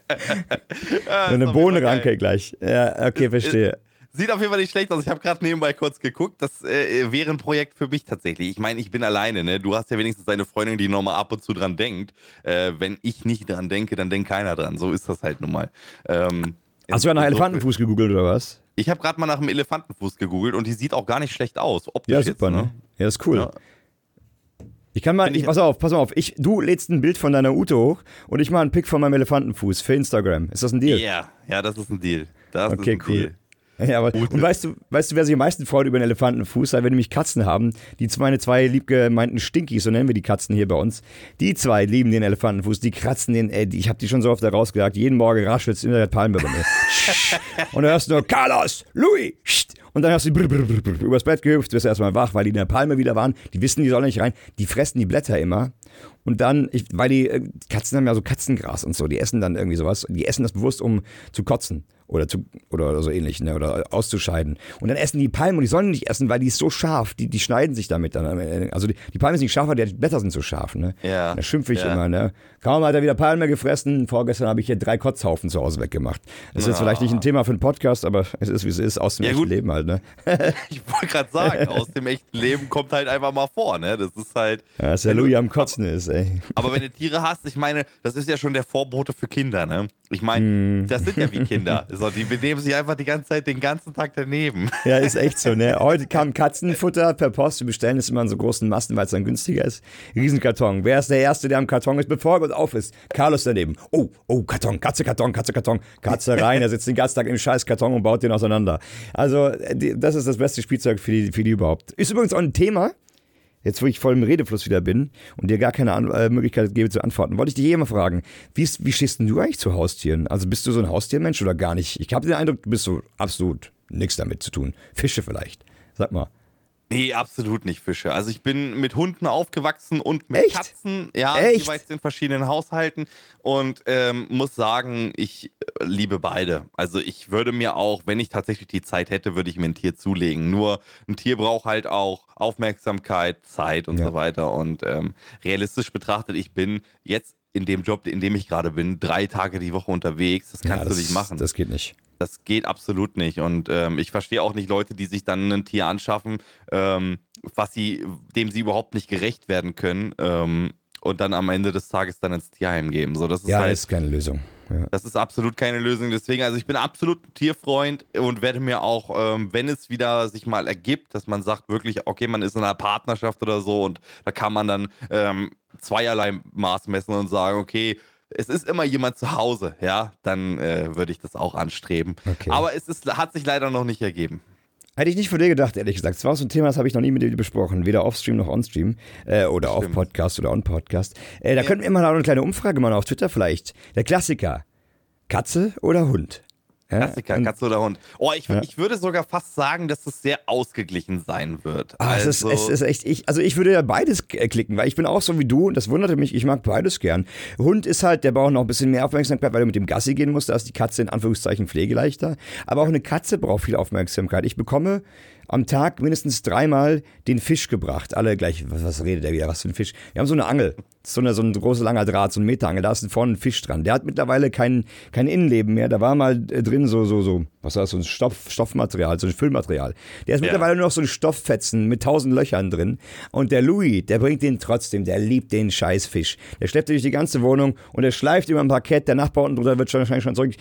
so eine Bohnenranke gleich. Ja, okay, verstehe. Sieht auf jeden Fall nicht schlecht aus. Ich habe gerade nebenbei kurz geguckt. Das äh, wäre ein Projekt für mich tatsächlich. Ich meine, ich bin alleine. Ne? Du hast ja wenigstens eine Freundin, die nochmal ab und zu dran denkt. Äh, wenn ich nicht dran denke, dann denkt keiner dran. So ist das halt nun mal. Ähm, Hast du ja nach Elefantenfuß gegoogelt oder was? Ich habe gerade mal nach einem Elefantenfuß gegoogelt und die sieht auch gar nicht schlecht aus. Optisch ja, super, jetzt, ne? Ja, ist cool. Ja. Ich kann mal, ich, pass auf, pass auf, ich, du lädst ein Bild von deiner Ute hoch und ich mache einen Pick von meinem Elefantenfuß für Instagram. Ist das ein Deal? Ja, yeah. ja, das ist ein Deal. Das okay, cool. Deal. Ja, aber, und weißt du, weißt du, wer sich am meisten freut über einen Elefantenfuß, wenn wir nämlich Katzen haben, die meine zwei liebgemeinten Stinkies, so nennen wir die Katzen hier bei uns, die zwei lieben den Elefantenfuß, die kratzen den, ey, ich habe die schon so oft da rausgejagt, jeden Morgen raschelt es in der Palme bei mir. und dann hörst du nur, Carlos, Louis, und dann hast du brr, brr, brr, übers Bett gehüpft, wirst erstmal wach, weil die in der Palme wieder waren. Die wissen, die sollen nicht rein. Die fressen die Blätter immer. Und dann, ich, weil die äh, Katzen haben ja so Katzengras und so, die essen dann irgendwie sowas. Die essen das bewusst, um zu kotzen oder, zu, oder so ähnlich, ne, oder auszuscheiden. Und dann essen die Palmen und die sollen nicht essen, weil die ist so scharf, die, die schneiden sich damit dann. Also die, die Palme ist nicht scharf, aber die Blätter sind so scharf, ne? Ja. Da schimpfe ich ja. immer, ne? Kaum hat er wieder Palme gefressen, vorgestern habe ich hier drei Kotzhaufen zu Hause weggemacht. Das ist ja. jetzt vielleicht nicht ein Thema für einen Podcast, aber es ist, wie es ist, aus dem ja, echten gut. Leben halt, ne? ich wollte gerade sagen, aus dem echten Leben kommt halt einfach mal vor, ne? Das ist halt. Ja, dass der Louis am Kotzen ist, ey. Aber wenn du Tiere hast, ich meine, das ist ja schon der Vorbote für Kinder, ne? Ich meine, hm. das sind ja wie Kinder. So, die benehmen sich einfach die ganze Zeit den ganzen Tag daneben. Ja, ist echt so, ne? Heute kam Katzenfutter per Post. Wir bestellen es immer in so großen Massen, weil es dann günstiger ist. Riesenkarton. Wer ist der Erste, der am Karton ist, bevor er auf ist? Carlos daneben. Oh, oh, Karton, Katze, Karton, Katze, Karton. Katze rein. Er sitzt den ganzen Tag im scheiß Karton und baut den auseinander. Also, das ist das beste Spielzeug für die, für die überhaupt. Ist übrigens auch ein Thema jetzt wo ich voll im Redefluss wieder bin und dir gar keine An äh, Möglichkeit gebe zu antworten, wollte ich dich eh mal fragen, wie, wie stehst denn du eigentlich zu Haustieren? Also bist du so ein Haustiermensch oder gar nicht? Ich habe den Eindruck, du bist so absolut nichts damit zu tun. Fische vielleicht. Sag mal. Nee, absolut nicht Fische. Also ich bin mit Hunden aufgewachsen und mit Echt? Katzen, ja, Echt? jeweils in verschiedenen Haushalten und ähm, muss sagen, ich äh, liebe beide. Also ich würde mir auch, wenn ich tatsächlich die Zeit hätte, würde ich mir ein Tier zulegen. Nur ein Tier braucht halt auch Aufmerksamkeit, Zeit und ja. so weiter. Und ähm, realistisch betrachtet, ich bin jetzt in dem Job, in dem ich gerade bin, drei Tage die Woche unterwegs. Das kannst ja, das, du nicht machen. Das geht nicht. Das geht absolut nicht. Und ähm, ich verstehe auch nicht Leute, die sich dann ein Tier anschaffen, ähm, was sie, dem sie überhaupt nicht gerecht werden können ähm, und dann am Ende des Tages dann ins Tierheim geben. So, das ist ja, halt, ist keine Lösung. Ja. Das ist absolut keine Lösung. Deswegen, also ich bin absolut ein Tierfreund und werde mir auch, ähm, wenn es wieder sich mal ergibt, dass man sagt wirklich, okay, man ist in einer Partnerschaft oder so und da kann man dann ähm, zweierlei Maß messen und sagen, okay, es ist immer jemand zu Hause, ja, dann äh, würde ich das auch anstreben. Okay. Aber es ist, hat sich leider noch nicht ergeben. Hätte ich nicht von dir gedacht, ehrlich gesagt. Das war so ein Thema, das habe ich noch nie mit dir besprochen. Weder offstream noch onstream. Äh, oder auf Podcast oder on Podcast. Äh, da ja. könnten wir mal eine kleine Umfrage machen auf Twitter vielleicht. Der Klassiker. Katze oder Hund? Ja? Klassiker, Katze oder Hund. Oh, ich, ja. ich würde sogar fast sagen, dass es sehr ausgeglichen sein wird. Ah, also, es, ist, es ist echt, ich, also ich würde ja beides äh, klicken, weil ich bin auch so wie du und das wunderte mich, ich mag beides gern. Hund ist halt, der braucht noch ein bisschen mehr Aufmerksamkeit, weil du mit dem Gassi gehen musst, da ist die Katze in Anführungszeichen pflegeleichter. Aber auch eine Katze braucht viel Aufmerksamkeit. Ich bekomme am Tag mindestens dreimal den Fisch gebracht. Alle gleich, was, was redet der wieder, was für ein Fisch? Wir haben so eine Angel, so, eine, so ein großer langer Draht, so ein Meterangel, da ist vorne ein Fisch dran. Der hat mittlerweile kein, kein Innenleben mehr, da war mal äh, drin so, so, so, was war das, so ein Stoff, Stoffmaterial, so ein Füllmaterial. Der ist ja. mittlerweile nur noch so ein Stofffetzen mit tausend Löchern drin. Und der Louis, der bringt den trotzdem, der liebt den Scheißfisch. Der schleppt durch die ganze Wohnung und der schleift über ein Parkett, der Nachbar unten drunter wird schon wahrscheinlich schon zurück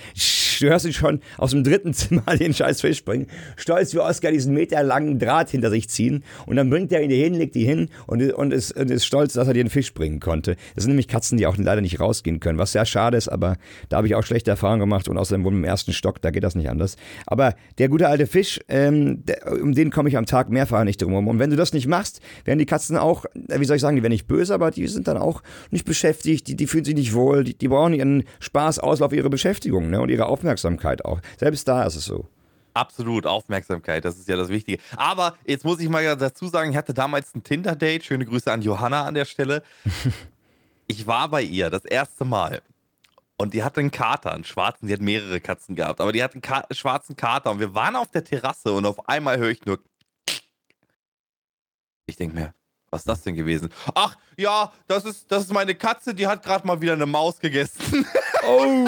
du hörst ihn schon aus dem dritten Zimmer den scheiß Fisch bringen. Stolz wie Oscar diesen meterlangen Draht hinter sich ziehen. Und dann bringt er ihn hin, legt die hin und, und, ist, und ist stolz, dass er einen Fisch bringen konnte. Das sind nämlich Katzen, die auch leider nicht rausgehen können, was sehr schade ist, aber da habe ich auch schlechte Erfahrungen gemacht und außerdem wohnen im ersten Stock, da geht das nicht anders. Aber der gute alte Fisch, ähm, der, um den komme ich am Tag mehrfach nicht drum herum. Und wenn du das nicht machst, werden die Katzen auch, wie soll ich sagen, die werden nicht böse, aber die sind dann auch nicht beschäftigt, die, die fühlen sich nicht wohl, die, die brauchen ihren Spaß, Auslauf, ihre Beschäftigung ne, und ihre Aufmerksamkeit auch. Selbst da ist es so. Absolut, Aufmerksamkeit, das ist ja das Wichtige. Aber jetzt muss ich mal dazu sagen, ich hatte damals ein Tinder-Date. Schöne Grüße an Johanna an der Stelle. ich war bei ihr das erste Mal. Und die hatte einen Kater, einen schwarzen, die hat mehrere Katzen gehabt, aber die hat einen Ka schwarzen Kater und wir waren auf der Terrasse und auf einmal höre ich nur. Ich denke mir, was ist das denn gewesen? Ach, ja, das ist, das ist meine Katze, die hat gerade mal wieder eine Maus gegessen. Oh,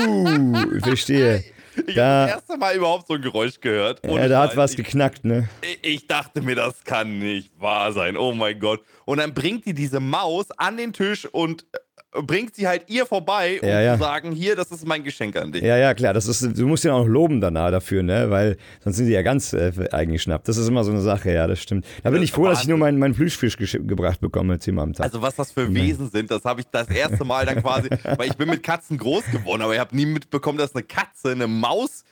ich verstehe. Ich da, habe das erste Mal überhaupt so ein Geräusch gehört. Ja, da hat was geknackt, ne? Ich, ich, dachte mir, das kann nicht wahr sein. Oh mein Gott. Und dann bringt die diese Maus an den Tisch und bringt sie halt ihr vorbei, um ja, ja. zu sagen, hier, das ist mein Geschenk an dich. Ja, ja, klar. Das ist, du musst ja auch loben danach dafür, ne? Weil sonst sind sie ja ganz äh, eingeschnappt. Das ist immer so eine Sache, ja, das stimmt. Da bin ich froh, dass ich nur meinen, meinen Plüschfisch gebracht bekomme, zehnmal am Tag. Also was das für Wesen sind, das habe ich das erste Mal dann quasi, weil ich bin mit Katzen groß geworden, aber ich habe nie mitbekommen, dass eine Katze eine Maus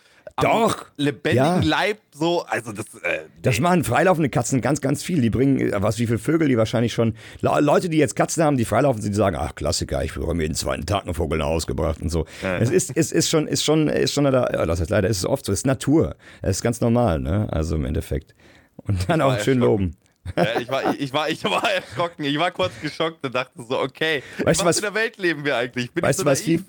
doch. lebendigen ja. Leib so, also das. Äh, das machen freilaufende Katzen ganz, ganz viel. Die bringen, äh, was, wie viele Vögel die wahrscheinlich schon. Leute, die jetzt Katzen haben, die freilaufen sind, die sagen, ach, Klassiker, ich habe mir jeden zweiten Tag einen Vogel nach Hause gebracht und so. Ja. Es ist, es ist schon, ist schon, ist schon, da, das heißt leider, ist es oft so, es ist Natur. Es ist ganz normal, ne? Also im Endeffekt. Und dann auch schön loben. Ja, ich, war, ich, war, ich war erschrocken. Ich war kurz geschockt und dachte so, okay, weißt was, was in der Welt leben wir eigentlich? Bin weißt du, so was, naiv?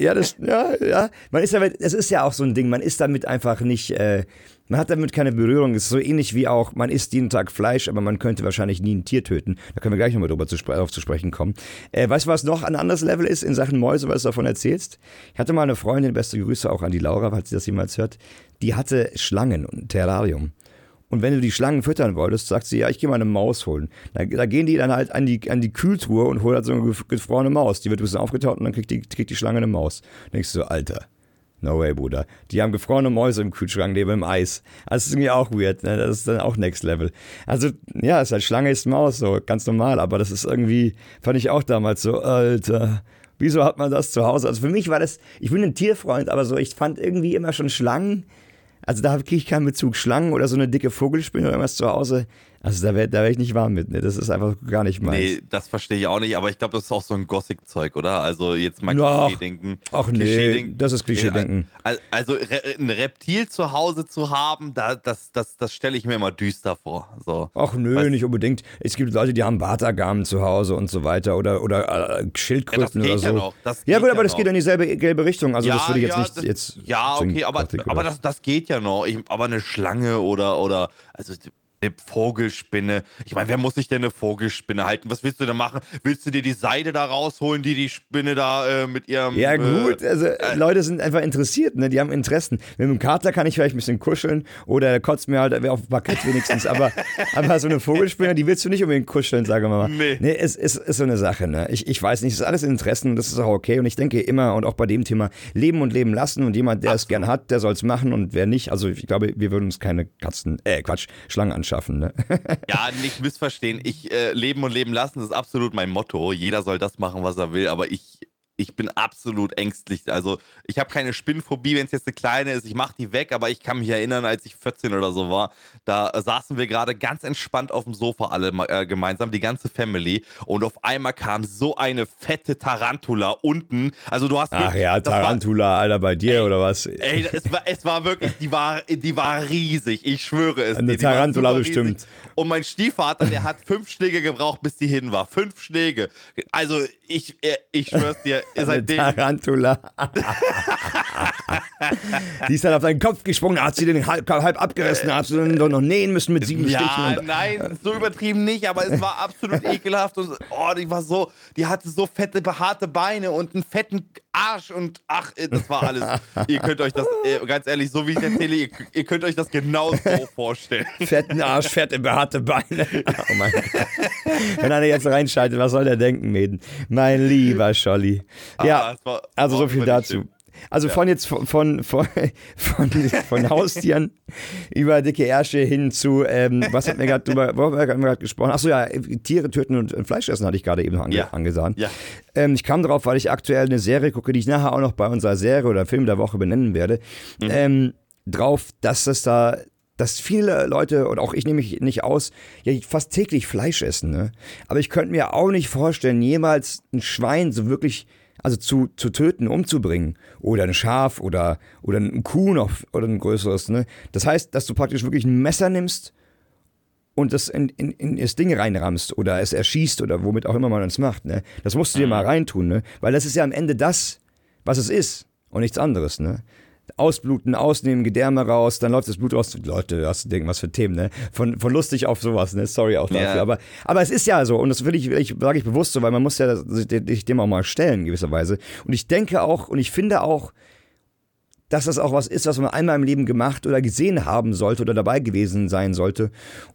Ja, das, ja, ja. Man ist damit, es ist ja auch so ein Ding, man ist damit einfach nicht, äh, man hat damit keine Berührung. Es ist so ähnlich wie auch, man isst jeden Tag Fleisch, aber man könnte wahrscheinlich nie ein Tier töten. Da können wir gleich nochmal drüber zu, darauf zu sprechen kommen. Äh, weißt du, was noch ein anderes Level ist in Sachen Mäuse, was du davon erzählst? Ich hatte mal eine Freundin, beste Grüße auch an die Laura, falls sie das jemals hört, die hatte Schlangen und ein Terrarium. Und wenn du die Schlangen füttern wolltest, sagt sie, ja, ich gehe mal eine Maus holen. Da, da, gehen die dann halt an die, an die Kühltruhe und holen halt so eine gefrorene Maus. Die wird ein bisschen aufgetaut und dann kriegt die, kriegt die Schlange eine Maus. Da denkst du so, Alter, no way, Bruder. Die haben gefrorene Mäuse im Kühlschrank neben dem Eis. Das ist irgendwie auch weird, ne? Das ist dann auch Next Level. Also, ja, ist halt Schlange ist Maus, so ganz normal, aber das ist irgendwie, fand ich auch damals so, Alter. Wieso hat man das zu Hause? Also für mich war das, ich bin ein Tierfreund, aber so, ich fand irgendwie immer schon Schlangen also da kriege ich keinen Bezug. Schlangen oder so eine dicke Vogelspinne oder irgendwas zu Hause, also da wäre da wär ich nicht warm mit. Ne? Das ist einfach gar nicht meins. Nee, das verstehe ich auch nicht, aber ich glaube, das ist auch so ein Gothic-Zeug, oder? Also jetzt mal Klischee-Denken. Ach nee, Klischee das ist Klischee-Denken. Also ein Reptil zu Hause zu haben, da, das, das, das stelle ich mir immer düster vor. So. Ach nö, weißt, nicht unbedingt. Es gibt Leute, die haben Bartagamen zu Hause und so weiter oder, oder äh, Schildkröten ja, oder so. Ja, noch. Ja gut, aber ja das noch. geht in dieselbe gelbe Richtung. Also ja, das würde ich jetzt nicht das, jetzt. Ja, okay, aber, aber das, das geht ja noch. Ich, aber eine Schlange oder, oder also eine Vogelspinne. Ich meine, wer muss sich denn eine Vogelspinne halten? Was willst du da machen? Willst du dir die Seide da rausholen, die die Spinne da äh, mit ihrem. Ja, gut. Äh, also, äh, Leute sind einfach interessiert, ne? Die haben Interessen. Mit einem Kater kann ich vielleicht ein bisschen kuscheln oder der kotzt mir halt auf dem Parkett wenigstens. aber, aber so eine Vogelspinne, die willst du nicht unbedingt kuscheln, sagen wir mal. Nee. Nee, es ist, ist so eine Sache, ne? Ich, ich weiß nicht, es ist alles Interessen, das ist auch okay. Und ich denke immer und auch bei dem Thema leben und leben lassen. Und jemand, der Absolut. es gern hat, der soll es machen und wer nicht. Also, ich glaube, wir würden uns keine Katzen, äh, Quatsch, Schlangen anschaffen, ne? ja, nicht missverstehen. Ich äh, leben und leben lassen ist absolut mein Motto. Jeder soll das machen, was er will, aber ich ich bin absolut ängstlich. Also ich habe keine Spinnphobie, wenn es jetzt eine kleine ist. Ich mache die weg, aber ich kann mich erinnern, als ich 14 oder so war, da saßen wir gerade ganz entspannt auf dem Sofa alle äh, gemeinsam, die ganze Family. Und auf einmal kam so eine fette Tarantula unten. Also du hast... Ach ja, Tarantula, war, Alter, bei dir ey, oder was? Ey, es war, es war wirklich, die war, die war riesig. Ich schwöre es. Eine die Tarantula bestimmt. Riesig. Und mein Stiefvater, der hat fünf Schläge gebraucht, bis die hin war. Fünf Schläge. Also ich, äh, ich schwör's dir. A tarantula. die ist dann auf deinen Kopf gesprungen, hat sie den halb, halb abgerissen, hast du dann doch noch nähen müssen mit sieben ja, Stichen. Nein, so übertrieben nicht, aber es war absolut ekelhaft und oh, die war so, die hatte so fette, behaarte Beine und einen fetten Arsch und ach, das war alles. ihr könnt euch das, äh, ganz ehrlich, so wie ich erzähle, ihr, ihr könnt euch das genau so vorstellen. Fetten Arsch, fette, behaarte Beine. Oh mein Gott. Wenn einer jetzt reinschaltet, was soll der denken, Mäden? Mein lieber Scholli. Ja, ah, war, also so viel dazu. Also von jetzt von, von, von, von, von Haustieren über dicke Ärsche hin zu, ähm, was hat mir gerade drüber, wo haben wir gerade gesprochen? Achso, ja, Tiere töten und, und Fleisch essen hatte ich gerade eben noch ange, Ja. angesagt. Ja. Ähm, ich kam darauf, weil ich aktuell eine Serie gucke, die ich nachher auch noch bei unserer Serie oder Film der Woche benennen werde, ähm, drauf, dass es da dass viele Leute, und auch ich nehme mich nicht aus, ja fast täglich Fleisch essen. Ne? Aber ich könnte mir auch nicht vorstellen, jemals ein Schwein so wirklich, also zu, zu töten, umzubringen. Oder ein Schaf oder, oder ein Kuh noch oder ein größeres. Ne? Das heißt, dass du praktisch wirklich ein Messer nimmst und das in, in, in das Ding reinrammst oder es erschießt oder womit auch immer man es macht. Ne? Das musst du dir mal reintun, ne? weil das ist ja am Ende das, was es ist und nichts anderes. Ne? Ausbluten, ausnehmen, Gedärme raus, dann läuft das Blut raus. Leute, hast du denken, was für Themen, ne? Von, von lustig auf sowas, ne? Sorry auch dafür. Ja. Aber, aber es ist ja so, und das will ich, will ich sage ich bewusst so, weil man muss ja sich dem auch mal stellen, in gewisser Weise. Und ich denke auch, und ich finde auch, dass das auch was ist, was man einmal im Leben gemacht oder gesehen haben sollte oder dabei gewesen sein sollte.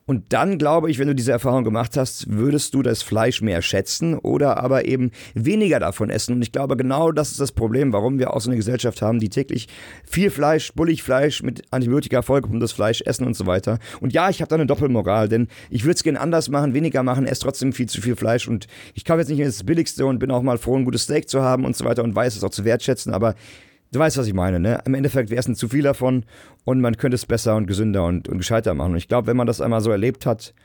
Und dann glaube ich, wenn du diese Erfahrung gemacht hast, würdest du das Fleisch mehr schätzen oder aber eben weniger davon essen. Und ich glaube, genau das ist das Problem, warum wir auch so eine Gesellschaft haben, die täglich viel Fleisch, bullig Fleisch mit Antibiotika vollgepumpetes Fleisch essen und so weiter. Und ja, ich habe da eine Doppelmoral, denn ich würde es gerne anders machen, weniger machen, esse trotzdem viel zu viel Fleisch und ich kaufe jetzt nicht mehr das Billigste und bin auch mal froh, ein gutes Steak zu haben und so weiter und weiß es auch zu wertschätzen, aber Du weißt, was ich meine, ne? Im Endeffekt, wir essen zu viel davon und man könnte es besser und gesünder und, und gescheiter machen. Und ich glaube, wenn man das einmal so erlebt hat,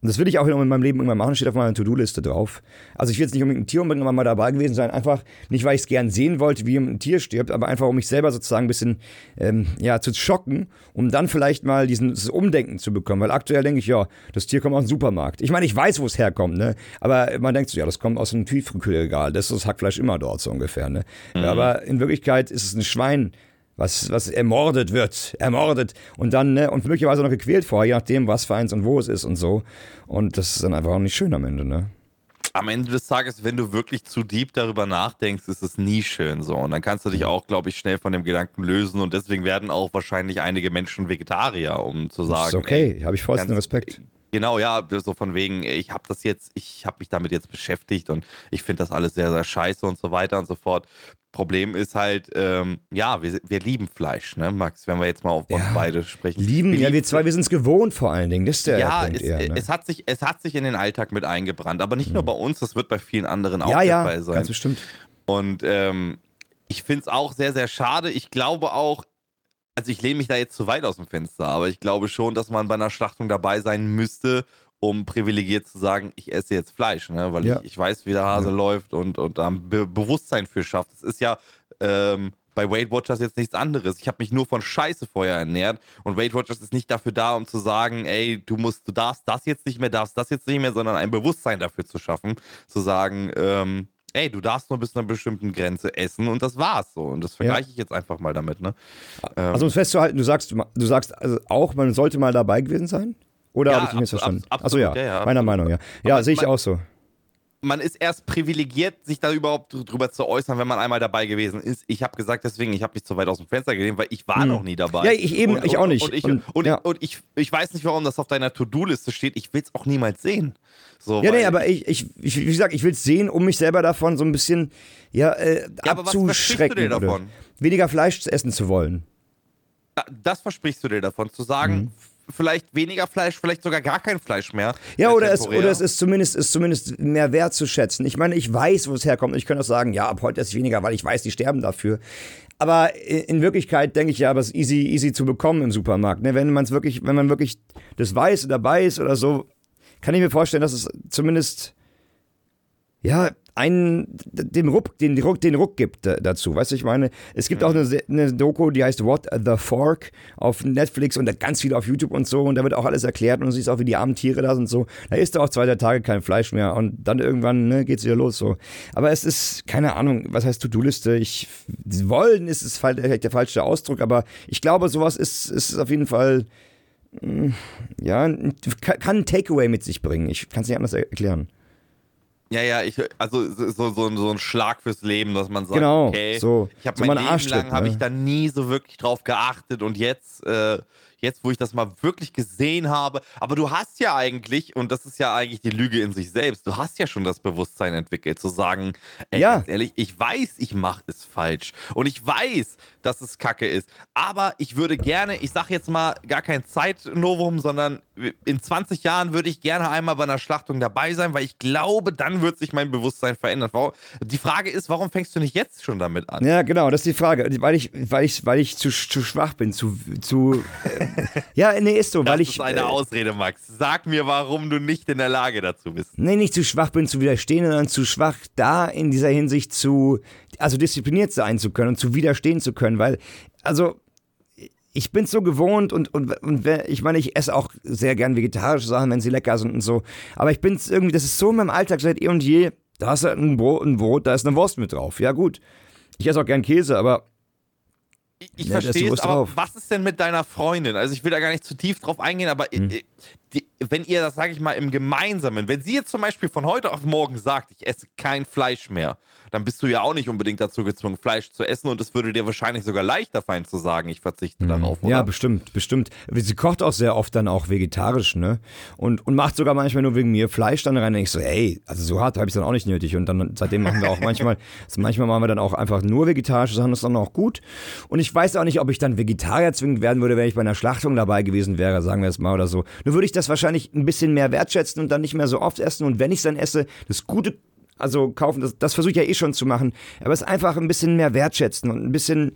und das will ich auch in meinem Leben irgendwann machen, steht auf meiner To-Do-Liste drauf. Also ich will jetzt nicht unbedingt ein Tier unbedingt mal dabei gewesen sein, einfach nicht, weil ich es gern sehen wollte, wie ein Tier stirbt, aber einfach, um mich selber sozusagen ein bisschen ähm, ja, zu schocken, um dann vielleicht mal diesen, dieses Umdenken zu bekommen. Weil aktuell denke ich, ja, das Tier kommt aus dem Supermarkt. Ich meine, ich weiß, wo es herkommt, ne? Aber man denkt so, ja, das kommt aus einem Tiefkühlregal, das ist das Hackfleisch immer dort so ungefähr, ne? Aber in Wirklichkeit ist es ein Schwein, was, was ermordet wird, ermordet und dann, ne, und möglicherweise noch gequält vorher, je nachdem, was für eins und wo es ist und so. Und das ist dann einfach auch nicht schön am Ende, ne? Am Ende des Tages, wenn du wirklich zu deep darüber nachdenkst, ist es nie schön so. Und dann kannst du dich auch, glaube ich, schnell von dem Gedanken lösen. Und deswegen werden auch wahrscheinlich einige Menschen Vegetarier, um zu sagen. ist okay, habe ich vollsten Respekt. Genau, ja, so von wegen, ich habe das jetzt, ich habe mich damit jetzt beschäftigt und ich finde das alles sehr, sehr scheiße und so weiter und so fort. Problem ist halt, ähm, ja, wir, wir lieben Fleisch, ne, Max, wenn wir jetzt mal auf uns Ja. beide sprechen. Lieben, ja, wir zwei, wir sind es gewohnt vor allen Dingen, das ist der ja, es, eher, ne? es, hat sich, es hat sich in den Alltag mit eingebrannt, aber nicht nur bei uns, das wird bei vielen anderen auch ja, der ja, Fall sein. ganz bestimmt. Und ähm, ich finde es auch sehr, sehr schade. Ich glaube auch, also ich lehne mich da jetzt zu weit aus dem Fenster, aber ich glaube schon, dass man bei einer Schlachtung dabei sein müsste, um privilegiert zu sagen, ich esse jetzt Fleisch, ne? weil Ja. ich, ich weiß, wie der Hase läuft und, und da ein Be Bewusstsein für schafft. Es ist ja ähm, bei Weight Watchers jetzt nichts anderes. Ich habe mich nur von Scheiße vorher ernährt und Weight Watchers ist nicht dafür da, um zu sagen, ey, du musst, du darfst das jetzt nicht mehr, darfst das jetzt nicht mehr, sondern ein Bewusstsein dafür zu schaffen, zu sagen, ähm, ey, du darfst nur bis zu einer bestimmten Grenze essen und das war's so. Und das vergleiche ich jetzt einfach mal damit, ne? Ähm, Also um es festzuhalten, du sagst, du sagst also auch, man sollte mal dabei gewesen sein? Oder Ja, habe ich mich abso- missverstanden? abs- Achso, ja, ja, ja, meiner absolut. Meinung, ja. Ja, sehe ich man- auch so. Man ist erst privilegiert, sich da überhaupt dr- drüber zu äußern, wenn man einmal dabei gewesen ist. Ich habe gesagt, deswegen, ich habe mich zu weit aus dem Fenster gelehnt, weil ich war Hm. noch nie dabei. Ja, ich eben, ich auch nicht. Und, ich, Und- und, ja. und ich, ich weiß nicht, warum das auf deiner To-Do-Liste steht. Ich will es auch niemals sehen. So, Ja, nee, aber ich, ich, ich wie gesagt, ich will es sehen, um mich selber davon so ein bisschen ja, äh, Ja, aber was versprichst du abzuschrecken. dir oder davon? Weniger Fleisch essen zu wollen. Da- Das versprichst du dir davon, zu sagen, f- vielleicht weniger Fleisch, vielleicht sogar gar kein Fleisch mehr. Ja, oder es, oder es ist zumindest, ist zumindest mehr wert zu schätzen. Ich meine, ich weiß, wo es herkommt. Ich könnte auch sagen, ja, ab heute esse ich weniger, weil ich weiß, die sterben dafür. Aber in Wirklichkeit denke ich ja, aber es ist easy, easy zu bekommen im Supermarkt. Ne? Wenn man es wirklich, wenn man wirklich das weiß oder dabei ist oder so, kann ich mir vorstellen, dass es zumindest ja einen dem Ruck, den Ruck, den Ruck gibt äh, dazu. Weißt du, ich meine, es gibt auch eine, Se- eine Doku, die heißt What the Fork auf Netflix und da ganz viel auf YouTube und so und da wird auch alles erklärt und du siehst auch, wie die armen Tiere da sind so. Da isst du auch zwei, drei Tage kein Fleisch mehr und dann irgendwann ne, geht's wieder los so. Aber es ist keine Ahnung, was heißt To-Do-Liste? Ich wollen ist es vielleicht der falsche Ausdruck, aber ich glaube, sowas ist ist auf jeden Fall mh, ja, kann ein Takeaway mit sich bringen. Ich kann es nicht anders er- erklären. Ja, ja, ich, also so, so, so, ein Schlag fürs Leben, dass man sagt, Genau, okay, so. ich habe So mein Leben Arschtritt, lang habe ne? ich da nie so wirklich drauf geachtet und jetzt, äh, jetzt wo ich das mal wirklich gesehen habe, aber du hast ja eigentlich, und das ist ja eigentlich die Lüge in sich selbst, du hast ja schon das Bewusstsein entwickelt, zu sagen, ey, Ja. ehrlich, ich weiß, ich mache es falsch und ich weiß, dass es Kacke ist, aber ich würde gerne, ich sag jetzt mal gar kein Zeitnovum, sondern in 20 Jahren würde ich gerne einmal bei einer Schlachtung dabei sein, weil ich glaube, dann wird sich mein Bewusstsein verändern. Warum- Die Frage ist, warum fängst du nicht jetzt schon damit an? Ja, genau, das ist die Frage. Weil ich, weil ich, weil ich zu, zu schwach bin, zu, zu ja, nee, ist so, Das weil ich. ist eine äh, Ausrede, Max. Sag mir, warum du nicht in der Lage dazu bist. Nee, nicht zu schwach bin zu widerstehen, sondern zu schwach da in dieser Hinsicht zu, also diszipliniert sein zu können und zu widerstehen zu können, weil, also, ich bin so gewohnt und, und, und ich meine, ich esse auch sehr gern vegetarische Sachen, wenn sie lecker sind und so, aber ich bin irgendwie, das ist so in meinem Alltag seit eh und je, da hast du ein Brot, ein Brot, da ist eine Wurst mit drauf, ja gut. Ich esse auch gern Käse, aber Ich, ich Ja, verstehe es, aber drauf. was ist denn mit deiner Freundin? Also ich will da gar nicht zu tief drauf eingehen, aber Hm. äh, die, wenn ihr das, sage ich mal, im Gemeinsamen, wenn sie jetzt zum Beispiel von heute auf morgen sagt, ich esse kein Fleisch mehr, dann bist du ja auch nicht unbedingt dazu gezwungen, Fleisch zu essen und es würde dir wahrscheinlich sogar leichter fallen zu sagen, ich verzichte darauf, oder? Ja, bestimmt, bestimmt. Sie kocht auch sehr oft dann auch vegetarisch, ne? Und, und macht sogar manchmal nur wegen mir Fleisch dann rein. Und ich so, ey, also so hart habe ich dann auch nicht nötig. Und dann seitdem machen wir auch manchmal, also manchmal machen wir dann auch einfach nur vegetarische Sachen, das ist dann auch gut. Und ich weiß auch nicht, ob ich dann Vegetarier zwingend werden würde, wenn ich bei einer Schlachtung dabei gewesen wäre, sagen wir es mal oder so. Nur würde ich das wahrscheinlich ein bisschen mehr wertschätzen und dann nicht mehr so oft essen. Und wenn ich es dann esse, das Gute also kaufen, das, das versuche ich ja eh schon zu machen, aber es einfach ein bisschen mehr wertschätzen und ein bisschen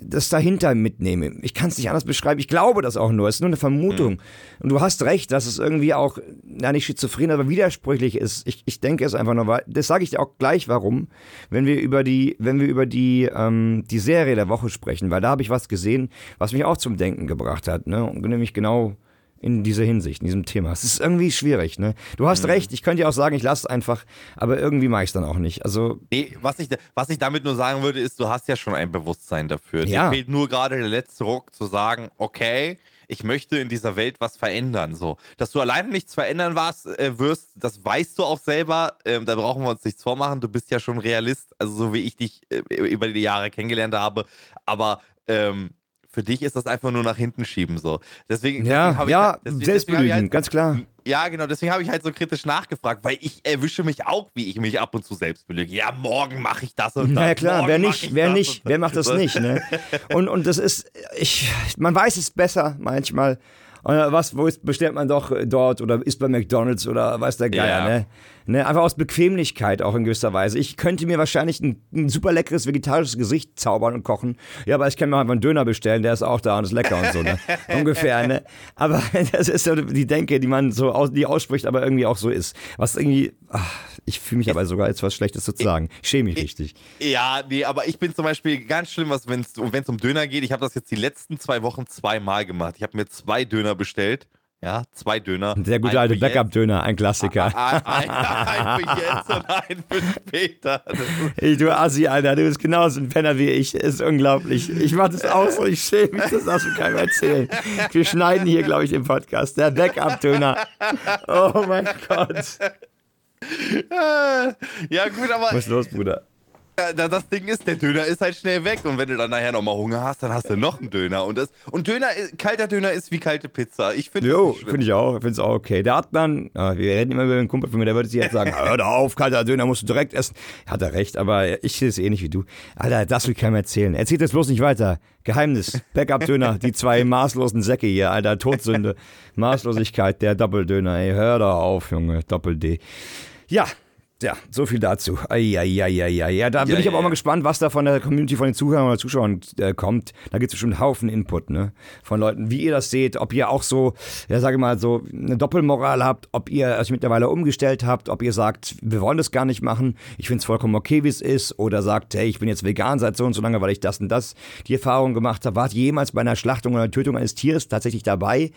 das dahinter mitnehme. Ich kann es nicht anders beschreiben. Ich glaube das auch nur. Es ist nur eine Vermutung. Und du hast recht, dass es irgendwie auch, na nicht schizophren, aber widersprüchlich ist. Ich, ich denke es einfach nur, weil, das sage ich dir auch gleich, warum, wenn wir über die, wenn wir über die, ähm, die Serie der Woche sprechen, weil da habe ich was gesehen, was mich auch zum Denken gebracht hat, ne? Und nämlich genau in dieser Hinsicht, in diesem Thema. Es ist irgendwie schwierig, ne? Du hast recht, ich könnte ja auch sagen, ich lasse es einfach, aber irgendwie mache ich es dann auch nicht. Also, Nee, was ich, was ich damit nur sagen würde, ist, du hast ja schon ein Bewusstsein dafür. Ja. Dir fehlt nur gerade der letzte Ruck zu sagen, okay, ich möchte in dieser Welt was verändern. So, dass du alleine nichts verändern warst, äh, wirst, das weißt du auch selber. Ähm, da brauchen wir uns nichts vormachen. Du bist ja schon Realist, also so wie ich dich äh, über die Jahre kennengelernt habe. Aber ähm, für dich ist das einfach nur nach hinten schieben so. Deswegen, ja, deswegen hab ich ja, halt- deswegen- deswegen ich Selbstbelügen, halt- ganz klar. ja, genau, deswegen habe ich halt so kritisch nachgefragt, weil ich erwische mich auch, wie ich mich ab und zu selbst belüge. Ja, morgen mache ich das und das. Na ja, klar, morgen wer nicht, ich wer nicht, wer macht das nicht, ne? Und, und das ist, ich, man weiß es besser manchmal. Und was, wo ist, bestellt man doch dort oder ist bei McDonalds oder weiß der Geier, Ja. ne? Ne? Einfach aus Bequemlichkeit auch in gewisser Weise. Ich könnte mir wahrscheinlich ein, ein super leckeres vegetarisches Gesicht zaubern und kochen. Ja, aber ich kann mir einfach einen Döner bestellen, der ist auch da und ist lecker und so, ne? Ungefähr, ne? Aber das ist so die Denke, die man so aus, die ausspricht, aber irgendwie auch so ist. Was irgendwie, ach, ich fühle mich aber sogar jetzt was Schlechtes zu sagen. Ich schäme mich richtig. Ja, nee, aber ich bin zum Beispiel ganz schlimm, wenn es um Döner geht. Ich habe das jetzt die letzten zwei Wochen zweimal gemacht. Ich habe mir zwei Döner bestellt. Ja, zwei Döner. Der gute Einen alte Backup-Döner, ein Klassiker. Ein, ein, ein für jetzt und ein für später. Ey, du Assi, Alter, du bist genauso ein Penner wie ich. Ist unglaublich. Ich mach das auch so, ich schäme mich, das darfst du keinem erzählen. Wir schneiden hier, glaube ich, den Podcast. Der Backup-Döner. Oh mein Gott. Ja, gut, aber Was ist los, Bruder? Ja, da- das Ding ist, der Döner ist halt schnell weg und wenn du dann nachher nochmal Hunger hast, dann hast du noch einen Döner. Und, das, und Döner, ist- kalter Döner ist wie kalte Pizza. Ich finde Jo, finde ich auch. Finde es auch okay. Der Adnan, ah, wir reden immer über den Kumpel von mir, der würde sich jetzt sagen, hör doch auf, kalter Döner musst du direkt essen. Hat er recht, aber ich sehe es ähnlich wie du. Alter, das will keinem erzählen. Erzählt das bloß nicht weiter. Geheimnis, Backup-Döner, die zwei maßlosen Säcke hier, Alter, Todsünde, Maßlosigkeit, der Doppeldöner, ey, hör doch auf, Junge, Doppel-D. Ja, ja, so viel dazu. Eieieiei. Ja, da bin Ja, ich aber ja, auch mal ja. gespannt, was da von der Community, von den Zuhörern oder Zuschauern äh, kommt. Da gibt es bestimmt einen Haufen Input, ne? Von Leuten, wie ihr das seht, ob ihr auch so, ja, sage mal, so eine Doppelmoral habt, ob ihr euch mittlerweile umgestellt habt, ob ihr sagt, wir wollen das gar nicht machen, ich finde es vollkommen okay, wie es ist, oder sagt, hey, ich bin jetzt vegan seit so und so lange, weil ich das und das die Erfahrung gemacht habe. Wart ihr jemals bei einer Schlachtung oder Tötung eines Tieres tatsächlich dabei?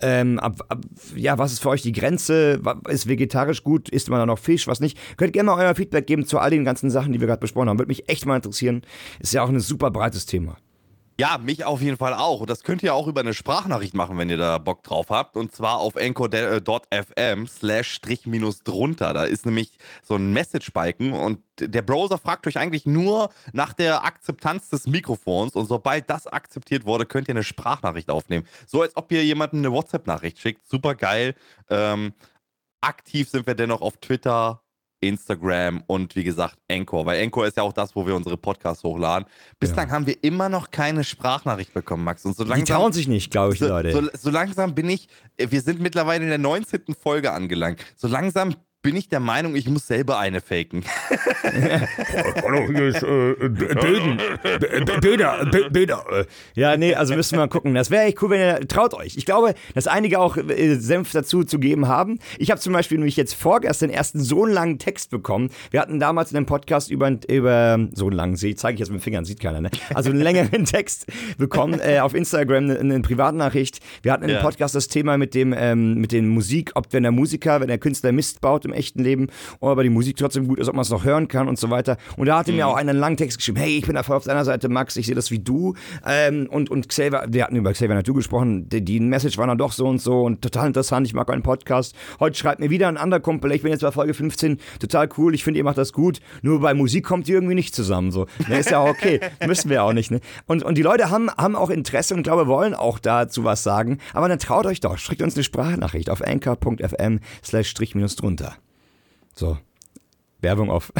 Ähm, ab, ab, ja, was ist für euch die Grenze? Ist vegetarisch gut? Isst man da noch Fisch? Was nicht? Könnt gerne mal euer Feedback geben zu all den ganzen Sachen, die wir gerade besprochen haben. Würde mich echt mal interessieren. Ist ja auch ein super breites Thema. Ja, mich auf jeden Fall auch. Und das könnt ihr auch über eine Sprachnachricht machen, wenn ihr da Bock drauf habt. Und zwar auf anchor.fm slash strich minus drunter. Da ist nämlich so ein Message-Balken und der Browser fragt euch eigentlich nur nach der Akzeptanz des Mikrofons. Und sobald das akzeptiert wurde, könnt ihr eine Sprachnachricht aufnehmen. So als ob ihr jemanden eine WhatsApp-Nachricht schickt. Super geil. Ähm, aktiv sind wir dennoch auf Twitter, Instagram und wie gesagt Anchor, weil Anchor ist ja auch das, wo wir unsere Podcasts hochladen. Bislang ja. haben wir immer noch keine Sprachnachricht bekommen, Max. Und so langsam, die trauen sich nicht, glaube ich, so, Leute. So, so, langsam bin ich, wir sind mittlerweile in der 19. Folge angelangt. So langsam bin ich der Meinung, ich muss selber eine faken. Böder, Böder. Ja, nee, also müssen wir mal gucken. Das wäre echt cool, wenn ihr traut euch. Ich glaube, dass einige auch äh, Senf dazu zu geben haben. Ich habe zum Beispiel nämlich jetzt vorgestern erst einen so langen Text bekommen. Wir hatten damals in einem Podcast über, über so einen langen, zeige ich jetzt mit den Fingern, sieht keiner, ne? Also einen längeren Text bekommen äh, auf Instagram, eine, eine Privatnachricht. Wir hatten in dem ja. Podcast das Thema mit dem, ähm, mit den Musik, ob wenn der Musiker, wenn der Künstler Mist baut im echten Leben, aber die Musik trotzdem gut ist, ob man es noch hören kann und so weiter. Und da hatte mhm. mir auch einen langen Text geschrieben, hey, ich bin da voll auf deiner Seite, Max, ich sehe das wie du. Ähm, und, und Xavier, wir hatten über Xavier Natur gesprochen, die, die Message war dann doch so und so und total interessant, ich mag euren Podcast. Heute schreibt mir wieder ein anderer Kumpel, ich bin jetzt bei Folge 15, total cool, ich finde, ihr macht das gut, nur bei Musik kommt ihr irgendwie nicht zusammen. So. Ne, ist ja auch okay, müssen wir auch nicht. Ne? Und, und die Leute haben, haben auch Interesse und glaube, wollen auch dazu was sagen, aber dann traut euch doch, schickt uns eine Sprachnachricht auf anchor.fm slash strich minus drunter. So. Werbung off.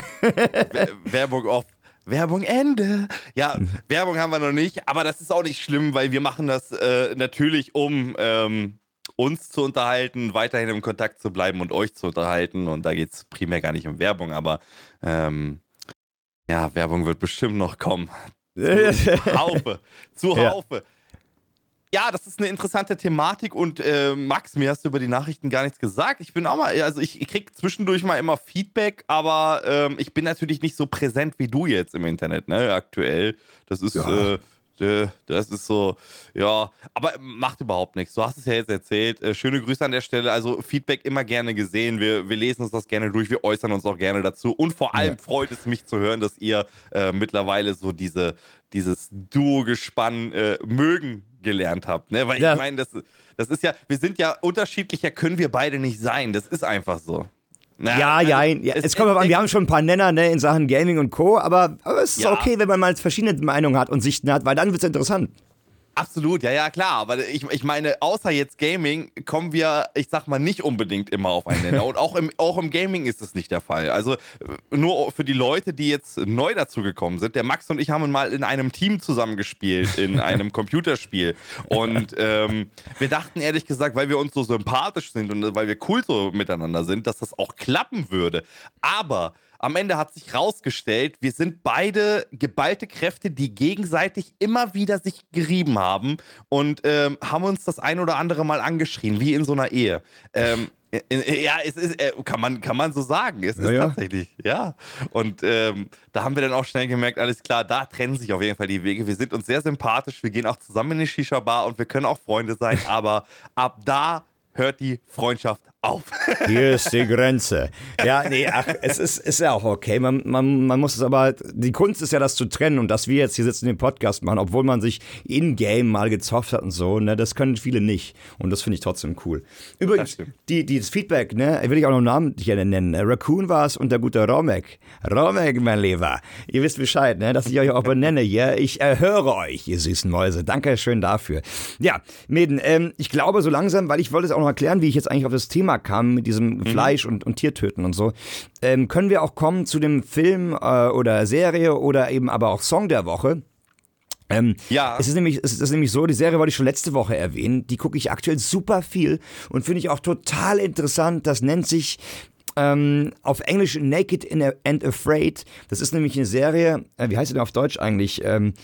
Werbung off. Werbung Ende. Ja, Werbung haben wir noch nicht, aber das ist auch nicht schlimm, weil wir machen das äh, natürlich, um ähm, uns zu unterhalten, weiterhin im Kontakt zu bleiben und euch zu unterhalten. Und da geht es primär gar nicht um Werbung, aber ähm, ja, Werbung wird bestimmt noch kommen. Zuhaufe. Zuhaufe. Ja. Ja, das ist eine interessante Thematik und äh, Max, mir hast du über die Nachrichten gar nichts gesagt. Ich bin auch mal, also ich, ich krieg zwischendurch mal immer Feedback, aber ähm, ich bin natürlich nicht so präsent wie du jetzt im Internet, ne, aktuell. Das ist, ja. äh, das ist so, ja, aber macht überhaupt nichts. Du hast es ja jetzt erzählt. Äh, schöne Grüße an der Stelle. Also Feedback immer gerne gesehen. Wir, wir lesen uns das gerne durch, wir äußern uns auch gerne dazu. Und vor allem ja. freut es mich zu hören, dass ihr äh, mittlerweile so diese, dieses Duo-Gespann äh, mögen gelernt habt. Ne? Weil ja. ich meine, das, das ist ja, wir sind ja unterschiedlicher, können wir beide nicht sein. Das ist einfach so. Na, ja, also, ja, ja. Es, es kommt an, wir haben schon ein paar Nenner ne, in Sachen Gaming und Co., aber, aber es ist ja. okay, wenn man mal verschiedene Meinungen hat und Sichten hat, weil dann wird es interessant. Absolut, ja, ja, klar. Aber ich, ich meine, außer jetzt Gaming kommen wir, ich sag mal, nicht unbedingt immer auf einen Nenner. Und auch im, auch im Gaming ist das nicht der Fall. Also äh, nur für die Leute, die jetzt neu dazugekommen sind. Der Max und ich haben mal in einem Team zusammengespielt, in einem Computerspiel. Und ähm, wir dachten ehrlich gesagt, weil wir uns so sympathisch sind und weil wir cool so miteinander sind, dass das auch klappen würde. Aber am Ende hat sich rausgestellt, wir sind beide geballte Kräfte, die gegenseitig immer wieder sich gerieben haben und ähm, haben uns das ein oder andere Mal angeschrien, wie in so einer Ehe. Ähm, ja, es ist, äh, kann, man, kann man so sagen. Es ist ja, tatsächlich, ja. Und ähm, da haben wir dann auch schnell gemerkt, alles klar, da trennen sich auf jeden Fall die Wege. Wir sind uns sehr sympathisch, wir gehen auch zusammen in die Shisha-Bar und wir können auch Freunde sein, aber ab da hört die Freundschaft auf. Hier ist die Grenze. Ja, nee, ach, es ist, ist ja auch okay. Man, man, man muss es aber, die Kunst ist ja das zu trennen und dass wir jetzt hier sitzen im Podcast machen, obwohl man sich in-game mal gezofft hat und so, ne, das können viele nicht. Und das finde ich trotzdem cool. Übrigens, die, die, das Feedback, ne, will ich auch noch namentlich nennen. Raccoon war es und der gute Romek. Romek, mein Lieber. Ihr wisst Bescheid, ne, dass ich euch auch benenne hier. Ich erhöre euch, ihr süßen Mäuse. Danke schön dafür. Ja, Meden, ähm, ich glaube so langsam, weil ich wollte es auch noch erklären, wie ich jetzt eigentlich auf das Thema kam mit diesem mhm. Fleisch und, und Tiertöten und so, ähm, können wir auch kommen zu dem Film äh, oder Serie oder eben aber auch Song der Woche. Ähm, ja. Es ist, nämlich, es ist nämlich so, die Serie wollte ich schon letzte Woche erwähnen. Die gucke ich aktuell super viel und finde ich auch total interessant. Das nennt sich ähm, auf Englisch Naked and Afraid. Das ist nämlich eine Serie, äh, wie heißt sie denn auf Deutsch eigentlich? Ähm,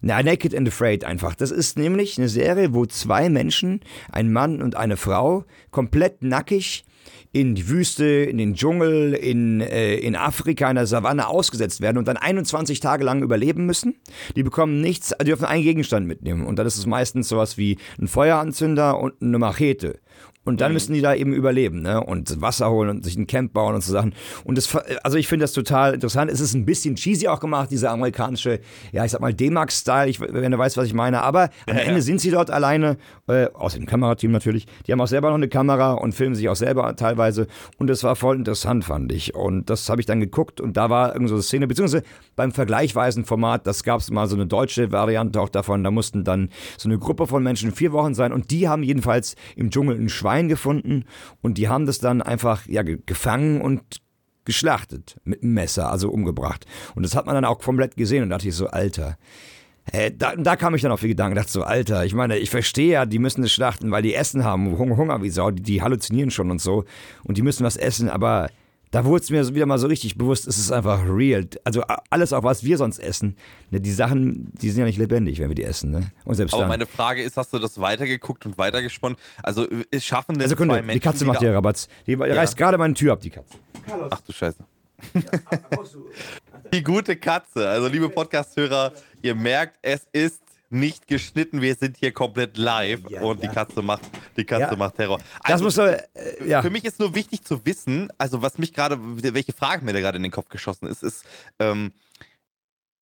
na, Naked and Afraid einfach. Das ist nämlich eine Serie, wo zwei Menschen, ein Mann und eine Frau, komplett nackig in die Wüste, in den Dschungel, in, äh, in Afrika, in der Savanne ausgesetzt werden und dann 21 Tage lang überleben müssen. Die bekommen nichts, die dürfen einen Gegenstand mitnehmen. Und dann ist es meistens sowas wie ein Feueranzünder und eine Machete. Und dann Mhm. müssen die da eben überleben, ne? Und Wasser holen und sich ein Camp bauen und so Sachen. Und das, also ich finde das total interessant. Es ist ein bisschen cheesy auch gemacht, dieser amerikanische, ja, ich sag mal, D-Max-Style, wenn du weißt, was ich meine. Aber am Ja, Ende ja. sind sie dort alleine, äh, außer dem Kamerateam natürlich. Die haben auch selber noch eine Kamera und filmen sich auch selber teilweise. Und das war voll interessant, fand ich. Und das habe ich dann geguckt und da war irgend so eine Szene, beziehungsweise beim vergleichweisen Format, das gab es mal so eine deutsche Variante auch davon. Da mussten dann so eine Gruppe von Menschen vier Wochen sein und die haben jedenfalls im Dschungel ein Schwein gefunden und die haben das dann einfach ja, ge- gefangen und geschlachtet mit einem Messer, also umgebracht. Und das hat man dann auch komplett gesehen und da dachte ich so, Alter. Äh, da, da kam ich dann auf die Gedanken, dachte so, Alter, ich meine, ich verstehe ja, die müssen es schlachten, weil die Essen haben, Hunger, Hunger wie Sau, die, die halluzinieren schon und so und die müssen was essen, aber da wurde es mir wieder mal so richtig bewusst, es ist einfach real. Also alles auch, was wir sonst essen, ne, die Sachen, die sind ja nicht lebendig, wenn wir die essen, ne? Und selbst Aber dann. meine Frage ist, hast du das weitergeguckt und weitergesponnen? Also es schaffen denn Sekunde, zwei Menschen, die Katze macht ja Rabatz. Die reißt gerade meine Tür ab, die Katze. Ach du Scheiße. Die gute Katze. Also, liebe Podcast-Hörer, ihr merkt, es ist nicht geschnitten. Wir sind hier komplett live Ja, und ja. die Katze macht, die Katze Ja. macht Terror. Das Also, muss doch, äh, ja. Für mich ist nur wichtig zu wissen, also was mich gerade, welche Frage mir da gerade in den Kopf geschossen ist, ist, ähm,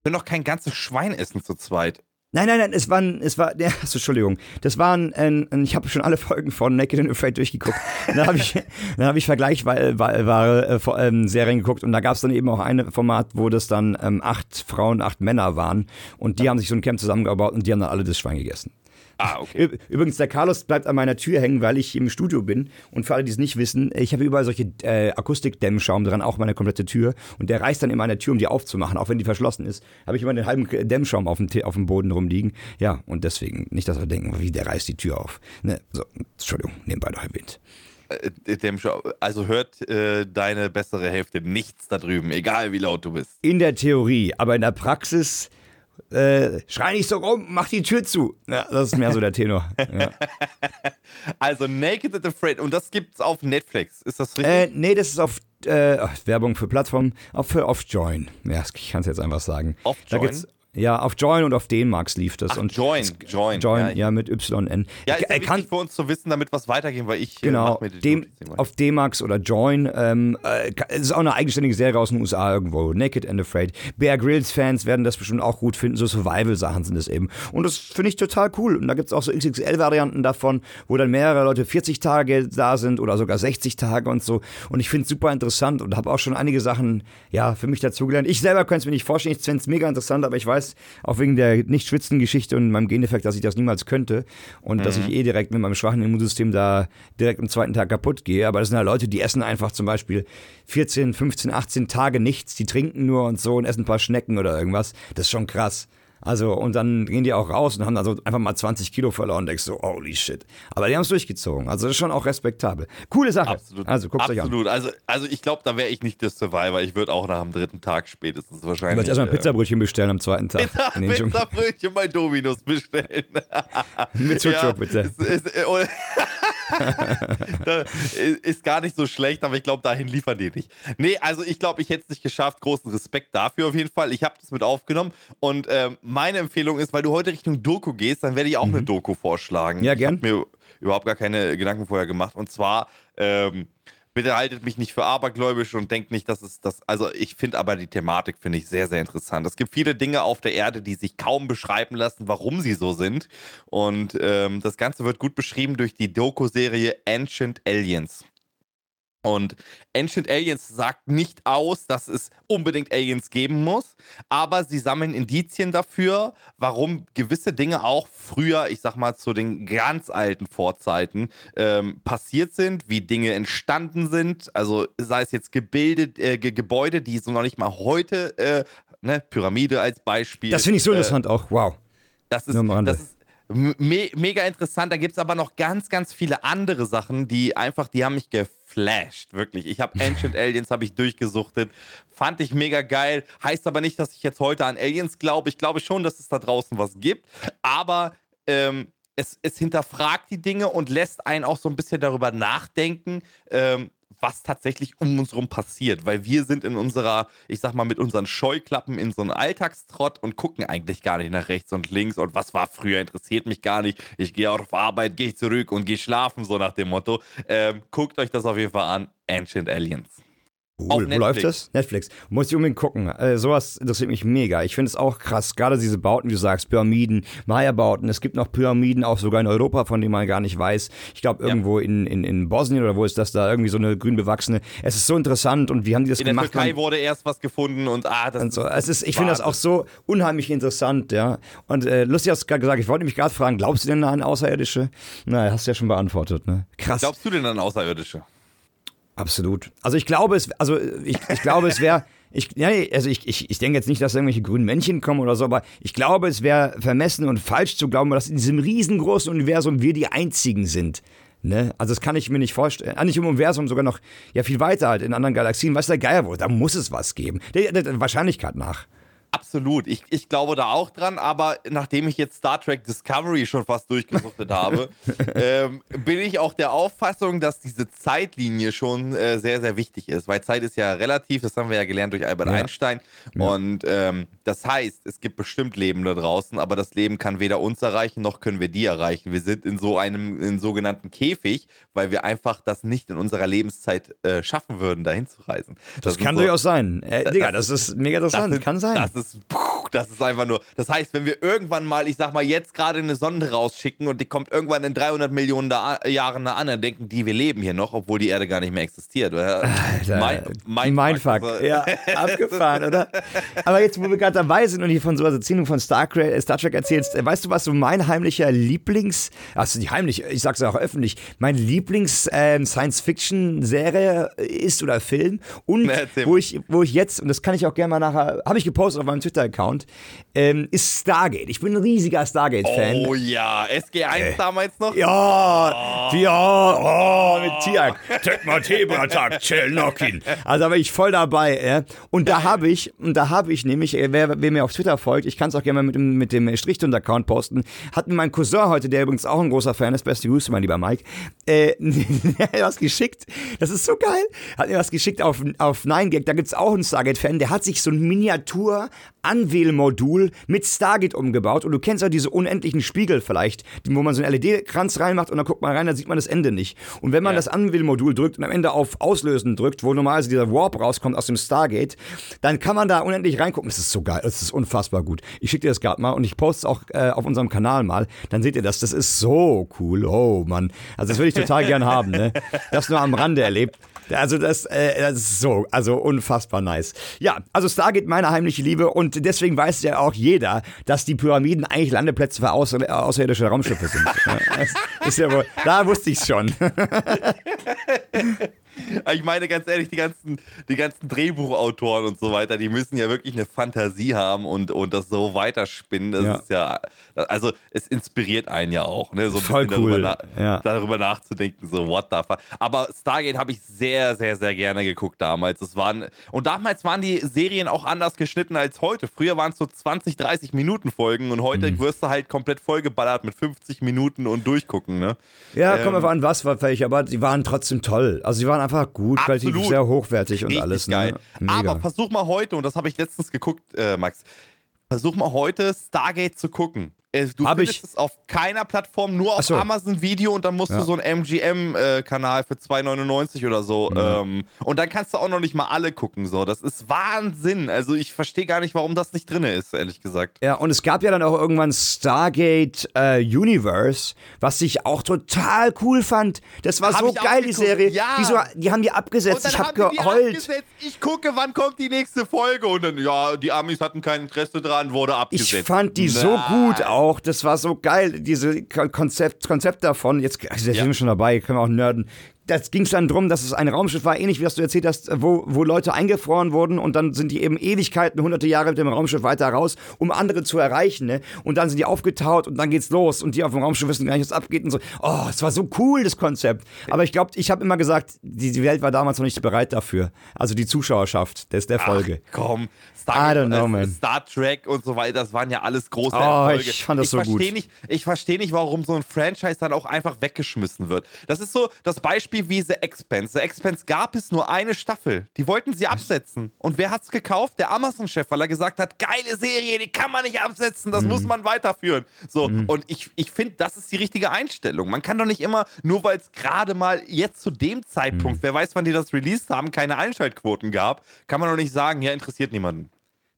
wir können doch kein ganzes Schwein essen zu zweit. Nein, nein, nein, es waren, es war, ja, also, Entschuldigung, das waren, ein, ein, ich habe schon alle Folgen von Naked and Afraid durchgeguckt. Dann habe ich, dann habe ich vergleichbare äh, ähm, Serien geguckt und da gab es dann eben auch ein Format, wo das dann ähm, acht Frauen, acht Männer waren und die haben sich so ein Camp zusammengebaut und die haben dann alle das Schwein gegessen. Ah, okay. Übrigens, der Carlos bleibt an meiner Tür hängen, weil ich im Studio bin. Und für alle, die es nicht wissen, ich habe überall solche äh, Akustikdämmschaum dran, auch meine komplette Tür. Und der reißt dann immer an der Tür, um die aufzumachen, auch wenn die verschlossen ist. Habe ich immer den halben Dämmschaum auf dem, auf dem Boden rumliegen. Ja, und deswegen, nicht, dass wir denken, wie, der reißt die Tür auf. Ne, so, Entschuldigung, nebenbei noch erwähnt. Äh, Also hört äh, deine bessere Hälfte nichts da drüben, egal wie laut du bist. In der Theorie, aber in der Praxis, äh, schrei nicht so rum, mach die Tür zu. Ja, das ist mehr so der Tenor. Ja. Also Naked and Afraid und das gibt's auf Netflix. Ist das richtig? Äh, nee, das ist auf äh, Werbung für Plattformen, auch für auf Join. Ja, ich kann es jetzt einfach sagen. Auf Da gibt's, ja, auf Join und auf Dänemarks lief das. Ach, und Join, es- Join, Join, ja. ja, mit YN. ja, ist ja er kann, für uns zu wissen, damit es weitergehen, weil ich äh, Genau, die dem, auf D-Max oder Join. Ähm, äh, es ist auch eine eigenständige Serie aus den USA irgendwo. Naked and Afraid. Bear Grylls-Fans werden das bestimmt auch gut finden. So Survival-Sachen sind es eben. Und das finde ich total cool. Und da gibt es auch so XXL-Varianten davon, wo dann mehrere Leute 40 Tage da sind oder sogar 60 Tage und so. Und ich finde es super interessant und habe auch schon einige Sachen ja, für mich dazugelernt. Ich selber könnte es mir nicht vorstellen. Ich finde es mega interessant, aber ich weiß auch wegen der Nicht-Schwitzen-Geschichte und meinem Gendefekt, dass ich das niemals könnte. Und dass ich eh direkt mit meinem schwachen Immunsystem da direkt am zweiten Tag kaputt gehe. Aber das sind ja Leute, die essen einfach zum Beispiel 14, 15, 18 Tage nichts. Die trinken nur und so und essen ein paar Schnecken oder irgendwas. Das ist schon krass. Also, und dann gehen die auch raus und haben also einfach mal 20 Kilo verloren und denkst so, holy shit. Aber die haben es durchgezogen. Also, das ist schon auch respektabel. Coole Sache. Absolut. Also, guckt euch an. Absolut. Also, also ich glaube, da wäre ich nicht der Survivor. Ich würde auch nach dem dritten Tag spätestens wahrscheinlich. wolltest erstmal äh, Pizzabrötchen bestellen am zweiten Tag. Dschungel. Pizzabrötchen bei Dominus bestellen. Mit bitte. Ist, ist, äh, oh, Da ist gar nicht so schlecht, aber ich glaube, dahin liefern die nicht. Nee, also ich glaube, ich hätte es nicht geschafft. Großen Respekt dafür auf jeden Fall. Ich habe das mit aufgenommen und ähm, meine Empfehlung ist, weil du heute Richtung Doku gehst, dann werde ich auch eine Doku vorschlagen. Mhm. Ja, gern. Ich habe mir überhaupt gar keine Gedanken vorher gemacht und zwar ähm, Bitte haltet mich nicht für abergläubisch und denkt nicht, dass es das. Also ich finde aber die Thematik finde ich sehr, sehr interessant. Es gibt viele Dinge auf der Erde, die sich kaum beschreiben lassen, warum sie so sind. Und ähm, das Ganze wird gut beschrieben durch die Doku-Serie Ancient Aliens. Und Ancient Aliens sagt nicht aus, dass es unbedingt Aliens geben muss, aber sie sammeln Indizien dafür, warum gewisse Dinge auch früher, ich sag mal zu den ganz alten Vorzeiten, ähm, passiert sind, wie Dinge entstanden sind. Also sei es jetzt Gebilde, äh, Ge Gebäude, die so noch nicht mal heute, äh, ne, Pyramide als Beispiel. Das finde ich so äh, interessant auch. Wow. das ist, das ist me mega interessant. Da gibt es aber noch ganz, ganz viele andere Sachen, die einfach, die haben mich geflasht, wirklich. Ich habe Ancient Aliens, habe ich durchgesuchtet. Fand ich mega geil. Heißt aber nicht, dass ich jetzt heute an Aliens glaube. Ich glaube schon, dass es da draußen was gibt. Aber ähm, es, es hinterfragt die Dinge und lässt einen auch so ein bisschen darüber nachdenken, ähm, was tatsächlich um uns rum passiert, weil wir sind in unserer, ich sag mal, mit unseren Scheuklappen in so einem Alltagstrott und gucken eigentlich gar nicht nach rechts und links und was war früher, interessiert mich gar nicht. Ich gehe auf Arbeit, gehe zurück und gehe schlafen, so nach dem Motto. Ähm, guckt euch das auf jeden Fall an. Ancient Aliens. Cool. Wo läuft das? Netflix. Muss ich unbedingt gucken. Äh, sowas interessiert mich mega. Ich finde es auch krass. Gerade diese Bauten, wie du sagst, Pyramiden, Maya-Bauten. Es gibt noch Pyramiden auch sogar in Europa, von denen man gar nicht weiß. Ich glaube, irgendwo ja. in, in, in Bosnien oder wo ist das da? Irgendwie so eine grün bewachsene. Es ist so interessant und wie haben die das in gemacht? In der Türkei wurde erst was gefunden und ah, das und so. es ist, Ich finde das auch so unheimlich interessant, ja. Und äh, lustig hast du gerade gesagt, ich wollte mich gerade fragen, glaubst du denn an Außerirdische? Na, hast du ja schon beantwortet, ne? Krass. Glaubst du denn an Außerirdische? Absolut. Also ich glaube es, also ich, ich glaube es wäre, ich, ja, also ich, ich, ich denke jetzt nicht, dass irgendwelche grünen Männchen kommen oder so, aber ich glaube, es wäre vermessen und falsch zu glauben, dass in diesem riesengroßen Universum wir die einzigen sind. Ne? Also das kann ich mir nicht vorstellen. Ah, nicht im Universum, sogar noch ja viel weiter halt in anderen Galaxien. Weiß der Geier wo? Da muss es was geben. Der, der, der Wahrscheinlichkeit nach. Absolut. Ich, ich glaube da auch dran, aber nachdem ich jetzt Star Trek Discovery schon fast durchgesuchtet habe, ähm, bin ich auch der Auffassung, dass diese Zeitlinie schon äh, sehr, sehr wichtig ist. Weil Zeit ist ja relativ, das haben wir ja gelernt durch Albert ja. Einstein. Ja. Und ähm, das heißt, es gibt bestimmt Leben da draußen, aber das Leben kann weder uns erreichen, noch können wir die erreichen. Wir sind in so einem in sogenannten Käfig, weil wir einfach das nicht in unserer Lebenszeit äh, schaffen würden, dahin zu reisen. Das, das kann so, durchaus sein. Äh, Digga, das, das, ist mega interessant. Das kann sein. Das das ist einfach nur. Das heißt, wenn wir irgendwann mal, ich sag mal, jetzt gerade eine Sonde rausschicken und die kommt irgendwann in 300 Millionen da, Jahren da an, dann denken die, wir leben hier noch, obwohl die Erde gar nicht mehr existiert. Alter, mein, mein, mein Fuck. Also. Ja, abgefahren, oder? Aber jetzt, wo wir gerade dabei sind und hier von so einer Erzählung von Star, Star Trek erzählst, äh, weißt du, was so mein heimlicher Lieblings, also nicht heimlich, ich sag's auch öffentlich, mein Lieblings ähm, ist oder Film und wo ich, wo ich jetzt, und das kann ich auch gerne mal nachher, habe ich gepostet auf meinem Twitter-Account, ähm, ist Stargate. Ich bin ein riesiger Stargate-Fan. Oh ja, SG1 äh, damals noch? Ja, oh. ja, oh, mit Tiak. Tekma Tebra-Tag, Chelnokin. Also da bin ich voll dabei. Ja. Und da habe ich, und da habe ich nämlich, äh, wer, wer, mir auf Twitter folgt, ich kann es auch gerne mal mit dem, mit dem Strichtunter-Account posten, hat mir mein Cousin heute, der übrigens auch ein großer Fan ist, beste Grüße, mein lieber Mike, äh, was geschickt. Das ist so geil. Hat mir was geschickt auf, auf 9gag. Da gibt es auch einen Stargate-Fan, der hat sich so ein Miniatur Anwählmodul mit Stargate umgebaut. Und du kennst ja diese unendlichen Spiegel vielleicht, wo man so einen LED-Kranz reinmacht und dann guckt man rein, dann sieht man das Ende nicht. Und wenn man ja. das Anwählmodul drückt und am Ende auf Auslösen drückt, wo normalerweise dieser Warp rauskommt aus dem Stargate, dann kann man da unendlich reingucken. Das ist so geil, das ist unfassbar gut. Ich schicke dir das gerade mal und ich poste es auch äh, auf unserem Kanal mal. Dann seht ihr das. Das ist so cool. Oh Mann. Also das würde ich total gern haben. Ne? Das nur am Rande erlebt. Also das, äh, das ist so, also unfassbar nice. Ja, also Stargate meine heimliche Liebe und deswegen weiß ja auch jeder, dass die Pyramiden eigentlich Landeplätze für außer, außerirdische Raumschiffe sind. ist ja wohl, da wusste ich schon. Ich meine ganz ehrlich, die ganzen, die ganzen Drehbuchautoren und so weiter, die müssen ja wirklich eine Fantasie haben und, und das so weiterspinnen. Das ja. ist ja, also es inspiriert einen ja auch, ne? so ein Voll bisschen cool. darüber, ja. darüber, nachzudenken, so what the fuck. Aber Stargate habe ich sehr, sehr, sehr gerne geguckt damals. Das waren, und damals waren die Serien auch anders geschnitten als heute. Früher waren es so 20, 30 Minuten Folgen und heute mhm. wirst du halt komplett vollgeballert mit 50 Minuten und durchgucken. Ne? Ja, ähm, kommt einfach an, was war vielleicht, aber die waren trotzdem toll. Also sie waren einfach gut, qualitativ sehr hochwertig und alles. Ne? Geil. Ne? Aber versuch mal heute, und das habe ich letztens geguckt, äh, Max, versuch mal heute Stargate zu gucken. Äh, du Hab findest ich? es auf keiner Plattform, nur auf so. Amazon Video und dann musst ja. du so einen MGM-Kanal äh, für 2,99 oder so. Ja. Ähm, und dann kannst du auch noch nicht mal alle gucken. So. Das ist Wahnsinn. Also ich verstehe gar nicht, warum das nicht drin ist, ehrlich gesagt. Ja, und es gab ja dann auch irgendwann Stargate äh, Universe, was ich auch total cool fand. Das war hab so geil, die Serie. Ja. Wieso, die haben die abgesetzt. ich hab geheult. Ich gucke, wann kommt die nächste Folge. Und dann, ja, die Amis hatten kein Interesse dran, wurde abgesetzt. Ich fand die Na. so gut auch auch, das war so geil, diese Konzept, Konzept davon. Jetzt, also, jetzt ja. sind wir schon dabei, können wir auch nerden das ging es dann darum, dass es ein Raumschiff war, ähnlich wie das du erzählt hast, wo, wo Leute eingefroren wurden und dann sind die eben Ewigkeiten, hunderte Jahre mit dem Raumschiff weiter raus, um andere zu erreichen. Ne? Und dann sind die aufgetaut und dann geht's los und die auf dem Raumschiff wissen gar nicht, was abgeht und so. Oh, es war so cool, das Konzept. Aber ich glaube, ich habe immer gesagt, die, die Welt war damals noch nicht bereit dafür. Also die Zuschauerschaft des der Folge. Ach, komm, Star, know, man. Star Trek und so weiter, das waren ja alles große oh, Erfolge. Ich fand das ich so gut. Nicht, ich verstehe nicht, warum so ein Franchise dann auch einfach weggeschmissen wird. Das ist so das Beispiel Beispiel wie The Expanse. The Expanse gab es nur eine Staffel. Die wollten sie absetzen. Und wer hat's gekauft? Der Amazon-Chef, weil er gesagt hat, geile Serie, die kann man nicht absetzen, das mhm. muss man weiterführen. So, mhm. und ich, ich finde, das ist die richtige Einstellung. Man kann doch nicht immer, nur weil es gerade mal jetzt zu dem Zeitpunkt, mhm. wer weiß, wann die das released haben, keine Einschaltquoten gab, kann man doch nicht sagen, ja, interessiert niemanden.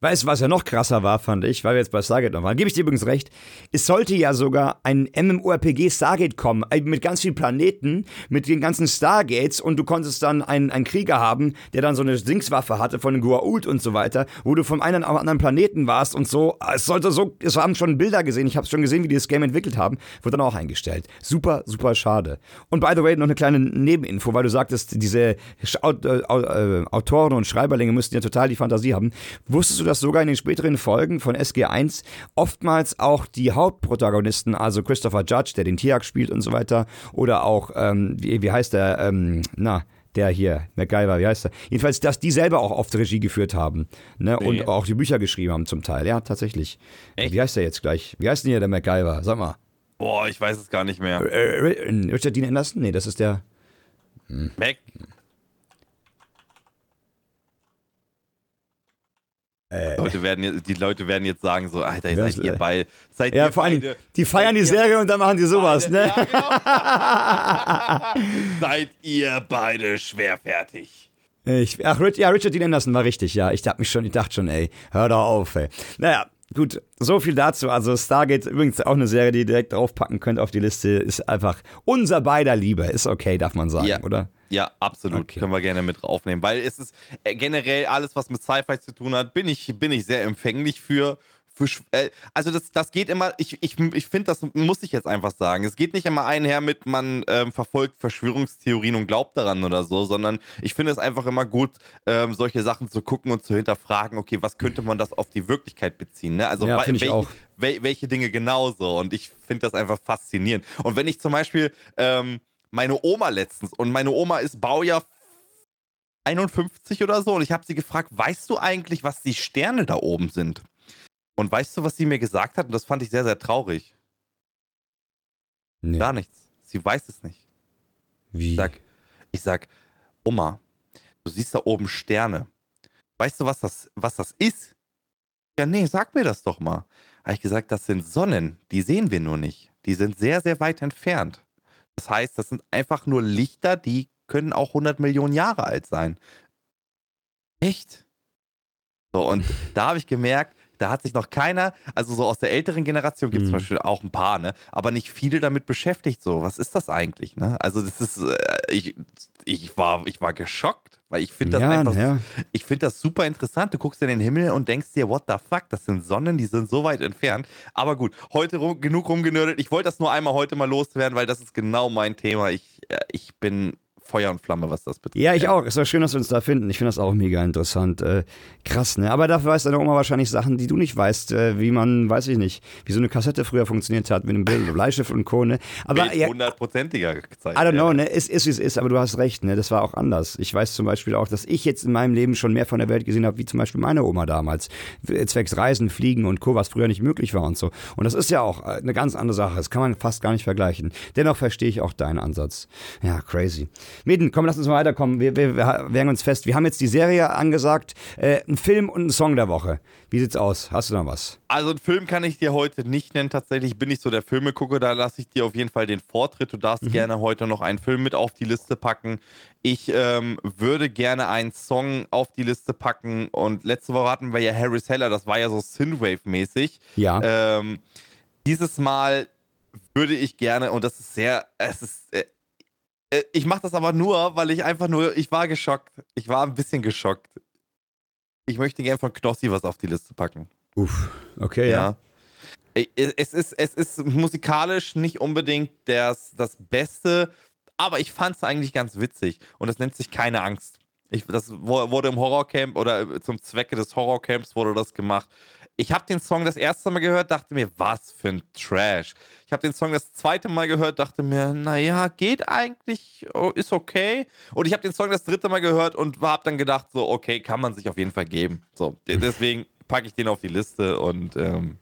Weißt du, was ja noch krasser war, fand ich, weil wir jetzt bei Stargate noch waren, gebe ich dir übrigens recht, es sollte ja sogar ein MMORPG Stargate kommen, äh, mit ganz vielen Planeten, mit den ganzen Stargates und du konntest dann einen, einen Krieger haben, der dann so eine Dingswaffe hatte von Gua'uld und so weiter, wo du von einem auf anderen Planeten warst und so. Es sollte so, es haben schon Bilder gesehen, ich habe schon gesehen, wie die das Game entwickelt haben, wurde dann auch eingestellt. Super, super schade. Und by the way, noch eine kleine Nebeninfo, weil du sagtest, diese äh, äh, Autoren und Schreiberlinge müssten ja total die Fantasie haben. Wusstest du, dass sogar in den späteren Folgen von SG1 oftmals auch die Hauptprotagonisten, also Christopher Judge, der den Tiag spielt und so weiter, oder auch, ähm, wie, wie heißt der, ähm, na, der hier, MacGyver, wie heißt der? Jedenfalls, dass die selber auch oft Regie geführt haben. Ne? Nee. Und auch die Bücher geschrieben haben zum Teil. Ja, tatsächlich. Echt? Wie heißt der jetzt gleich? Wie heißt denn hier der MacGyver? Sag mal. Boah, ich weiß es gar nicht mehr. Äh, äh, Richard Dean Anderson? Nee, das ist der. Hm. Mac. Äh, Leute werden, die Leute werden jetzt sagen so, Alter, seid ihr bei, seid ja, ihr vor allem, die feiern die Serie und dann machen die sowas, beide, ne? Ja, genau. seid ihr beide schwerfertig. Ich, ach, ja, Richard Dean Anderson war richtig, ja. Ich dachte mich schon, ich dachte schon, ey, hör doch auf, ey. Naja, Gut, so viel dazu. Also Stargate übrigens auch eine Serie, die ihr direkt draufpacken könnt auf die Liste. Ist einfach unser beider Liebe. Ist okay, darf man sagen, ja. oder? Ja, absolut. Okay. Können wir gerne mit draufnehmen. Weil es ist äh, generell alles, was mit Sci-Fi zu tun hat, bin ich, bin ich sehr empfänglich für für, äh, also das, das geht immer, ich, ich, ich finde, das muss ich jetzt einfach sagen. Es geht nicht immer einher mit, man ähm, verfolgt Verschwörungstheorien und glaubt daran oder so, sondern ich finde es einfach immer gut, ähm, solche Sachen zu gucken und zu hinterfragen, okay, was könnte man das auf die Wirklichkeit beziehen? Ne? Also ja, welche, auch. Wel welche Dinge genauso. Und ich finde das einfach faszinierend. Und wenn ich zum Beispiel ähm, meine Oma letztens, und meine Oma ist Baujahr 51 oder so, und ich habe sie gefragt, weißt du eigentlich, was die Sterne da oben sind? Und weißt du, was sie mir gesagt hat? Und das fand ich sehr, sehr traurig. Nee. Gar nichts. Sie weiß es nicht. Wie? Ich sag, ich sag, Oma, du siehst da oben Sterne. Weißt du, was das, was das ist? Ja, nee, sag mir das doch mal. Habe ich gesagt, das sind Sonnen, die sehen wir nur nicht. Die sind sehr, sehr weit entfernt. Das heißt, das sind einfach nur Lichter, die können auch 100 Millionen Jahre alt sein. Echt? So, und da habe ich gemerkt, da hat sich noch keiner, also so aus der älteren Generation gibt es mhm. zum Beispiel auch ein paar, ne? Aber nicht viele damit beschäftigt. So, was ist das eigentlich, ne? Also, das ist, äh, ich, ich, war, ich war geschockt, weil ich finde das ja, einfach, ja. ich finde das super interessant. Du guckst in den Himmel und denkst dir, what the fuck, das sind Sonnen, die sind so weit entfernt. Aber gut, heute rum, genug rumgenördet. Ich wollte das nur einmal heute mal loswerden, weil das ist genau mein Thema. Ich, äh, ich bin Feuer und Flamme, was das betrifft. Ja, ich auch. Es war schön, dass wir uns da finden. Ich finde das auch mega interessant. Äh, krass, ne? Aber dafür weiß deine Oma wahrscheinlich Sachen, die du nicht weißt, äh, wie man, weiß ich nicht, wie so eine Kassette früher funktioniert hat mit einem Bleistift und Co. Ne? Aber ja, hundertprozentiger Zeit. I don't know, ne? Es ist, wie es ist, aber du hast recht, ne? Das war auch anders. Ich weiß zum Beispiel auch, dass ich jetzt in meinem Leben schon mehr von der Welt gesehen habe, wie zum Beispiel meine Oma damals. Zwecks Reisen, Fliegen und Co., was früher nicht möglich war und so. Und das ist ja auch äh, eine ganz andere Sache. Das kann man fast gar nicht vergleichen. Dennoch verstehe ich auch deinen Ansatz. Ja, crazy. Meden, komm, lass uns mal weiterkommen. Wir, wir, wir werden uns fest. Wir haben jetzt die Serie angesagt, äh, ein Film und ein Song der Woche. Wie sieht's aus? Hast du noch was? Also einen Film kann ich dir heute nicht nennen. Tatsächlich bin ich so der Filmegucker. Da lasse ich dir auf jeden Fall den Vortritt. Du darfst mhm. gerne heute noch einen Film mit auf die Liste packen. Ich ähm, würde gerne einen Song auf die Liste packen. Und letzte Woche hatten wir ja Harris Heller. Das war ja so Synthwave-mäßig. Ja. Ähm, dieses Mal würde ich gerne, und das ist sehr, es ist, äh, ich mache das aber nur, weil ich einfach nur, ich war geschockt. Ich war ein bisschen geschockt. Ich möchte gerne von Knossi was auf die Liste packen. Uff, okay, ja. ja. Es ist, es ist musikalisch nicht unbedingt das, das Beste, aber ich fand es eigentlich ganz witzig. Und das nennt sich Keine Angst. Ich, das wurde im Horrorcamp oder zum Zwecke des Horrorcamps wurde das gemacht. Ich habe den Song das erste Mal gehört, dachte mir, was für ein Trash. Ich habe den Song das zweite Mal gehört, dachte mir, naja, geht eigentlich, oh, ist okay. Und ich habe den Song das dritte Mal gehört und habe dann gedacht, so, okay, kann man sich auf jeden Fall geben. So, deswegen packe ich den auf die Liste und ähm,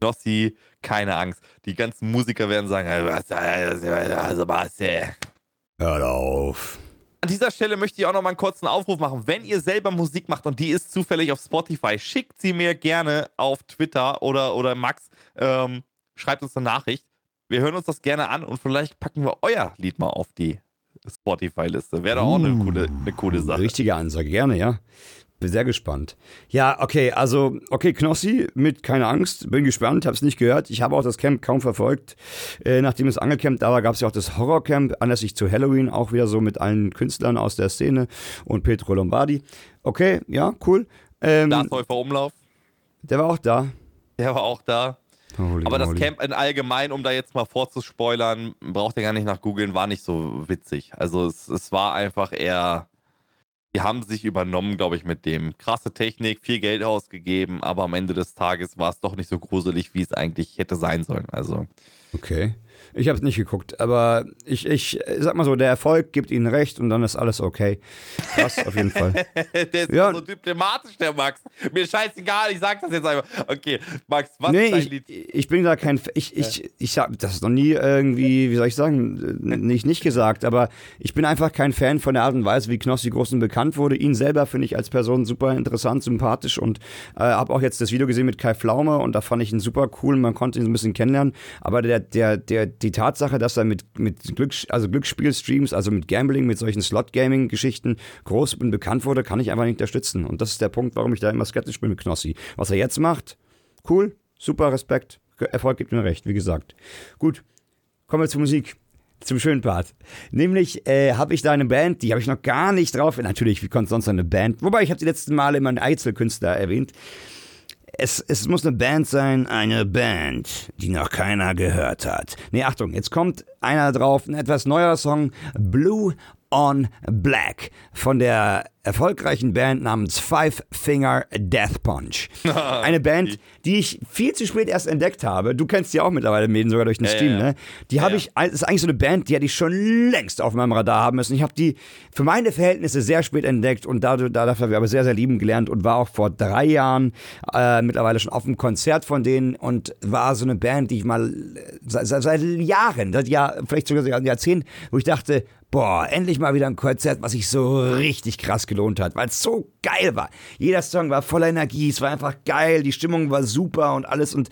Nossi, keine Angst. Die ganzen Musiker werden sagen, also was, also was, Hör auf. An dieser Stelle möchte ich auch noch mal einen kurzen Aufruf machen. Wenn ihr selber Musik macht und die ist zufällig auf Spotify, schickt sie mir gerne auf Twitter oder, oder Max. Ähm, schreibt uns eine Nachricht. Wir hören uns das gerne an und vielleicht packen wir euer Lied mal auf die Spotify-Liste. Wäre doch auch eine, Uh, coole, eine coole Sache. Richtige Ansage, gerne, ja. Bin sehr gespannt. Ja, okay, also, okay, Knossi mit Keine Angst, bin gespannt, hab's nicht gehört. Ich habe auch das Camp kaum verfolgt. Äh, nachdem das Angelcamp da war, gab's ja auch das Horrorcamp, anlässlich zu Halloween, auch wieder so mit allen Künstlern aus der Szene und Petro Lombardi. Okay, ja, cool. Ähm, Darthäufer Umlauf, der war auch da. der war auch da. Holy Aber das. Camp in allgemein, um da jetzt mal vorzuspoilern, braucht ihr gar nicht nach googeln, war nicht so witzig. Also es, es war einfach eher, die haben sich übernommen, glaube ich, mit dem. Krasse Technik, viel Geld ausgegeben, aber am Ende des Tages war es doch nicht so gruselig, wie es eigentlich hätte sein sollen. Also Okay. Ich habe es nicht geguckt, aber ich, ich sag mal so, der Erfolg gibt ihnen recht und dann ist alles okay. Krass, auf jeden Fall. der ist Ja. so diplomatisch, der Max. Mir scheißegal, ich sag das jetzt einfach. Okay, Max, was Nee, ist dein ich, Lied? ich bin da kein. F- Ich, ich, ich sag, das ist noch nie irgendwie, wie soll ich sagen, nicht, nicht gesagt, aber ich bin einfach kein Fan von der Art und Weise, wie Knossi groß und bekannt wurde. Ihn selber finde ich als Person super interessant, sympathisch und äh, habe auch jetzt das Video gesehen mit Kai Pflaume und da fand ich ihn super cool. Man konnte ihn so ein bisschen kennenlernen. Aber der, der, der, die Tatsache, dass er mit, mit Glück, also Glücksspielstreams, also mit Gambling, mit solchen Slot-Gaming-Geschichten groß und bekannt wurde, kann ich einfach nicht unterstützen. Und das ist der Punkt, warum ich da immer skeptisch bin mit Knossi. Was er jetzt macht, Cool, super Respekt. Erfolg gibt mir recht, wie gesagt. Gut, kommen wir zur Musik. Zum schönen Part. Nämlich äh, habe ich da eine Band, die habe ich noch gar nicht drauf. Natürlich, wie konnte sonst eine Band? Wobei ich habe die letzten Male immer einen Einzelkünstler erwähnt. Es, es muss eine Band sein, eine Band, die noch keiner gehört hat. Nee, Achtung, jetzt kommt einer drauf, ein etwas neuer Song, Blue on Black, von der erfolgreichen Band namens Five Finger Death Punch. Eine Band, die ich viel zu spät erst entdeckt habe. Du kennst die auch mittlerweile, Mäden, sogar durch den Ja, Stream, ja, ja. ne? Die habe ich, das ist eigentlich so eine Band, die hätte ich schon längst auf meinem Radar haben müssen. Ich habe die für meine Verhältnisse sehr spät entdeckt und dadurch, dafür habe ich aber sehr, sehr lieben gelernt und war auch vor drei Jahren äh, mittlerweile schon auf einem Konzert von denen und war so eine Band, die ich mal äh, seit, seit, Jahren, seit Jahr, vielleicht sogar seit Jahrzehnten, wo ich dachte, boah, endlich mal wieder ein Konzert, was sich so richtig krass gelohnt hat, weil es so geil war. Jeder Song war voller Energie, es war einfach geil, die Stimmung war super und alles und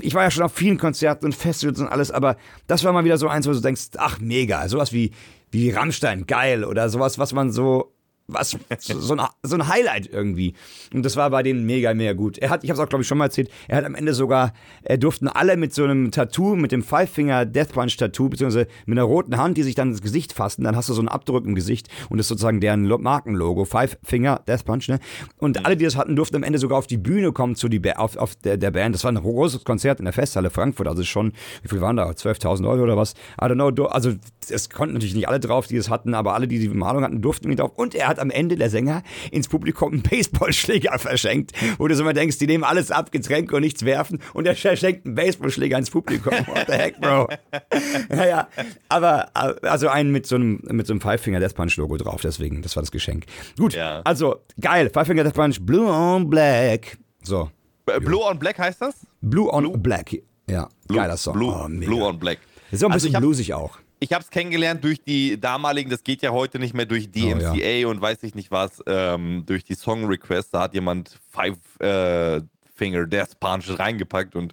ich war ja schon auf vielen Konzerten und Festivals und alles, aber das war mal wieder so eins, wo du denkst, ach mega, sowas wie, wie Rammstein, geil oder sowas, was man so was so, ein, so ein Highlight irgendwie. Und das war bei denen mega, mega gut. Er hat, ich habe es auch glaube ich schon mal erzählt, er hat am Ende sogar, er durften alle mit so einem Tattoo, mit dem Five Finger Death Punch Tattoo, beziehungsweise mit einer roten Hand, die sich dann ins Gesicht fassen, dann hast du so einen Abdruck im Gesicht und das ist sozusagen deren Lo- Markenlogo, Five Finger Death Punch, ne? Und alle, die das hatten, durften am Ende sogar auf die Bühne kommen zu die Ba- auf, auf der, der Band. Das war ein großes Konzert in der Festhalle Frankfurt, also schon, wie viel waren da? 12.000 Euro oder was? I don't know, also es konnten natürlich nicht alle drauf, die es hatten, aber alle, die die Malung hatten, durften mit drauf. Und er hat am Ende, der Sänger, ins Publikum einen Baseballschläger verschenkt, wo du so immer denkst, die nehmen alles ab, Getränke und nichts werfen und er verschenkt einen Baseballschläger ins Publikum. What the heck, Bro? naja, aber also einen mit so einem, mit so einem Five Finger Death Punch Logo drauf, deswegen, das war das Geschenk. Gut, Ja. also geil, Five Finger Death Punch, Blue on Black. So, Blue on Black heißt das? Blue on Black. Ja, Blue, geiler Song. Blue, oh. Blue on Black. Ist auch ein Also bisschen bluesig auch. Ich habe es kennengelernt durch die damaligen, das geht ja heute nicht mehr durch DMCA Oh, ja. und weiß ich nicht was, ähm, durch die Song Request, da hat jemand Five äh, Finger Death Punch reingepackt und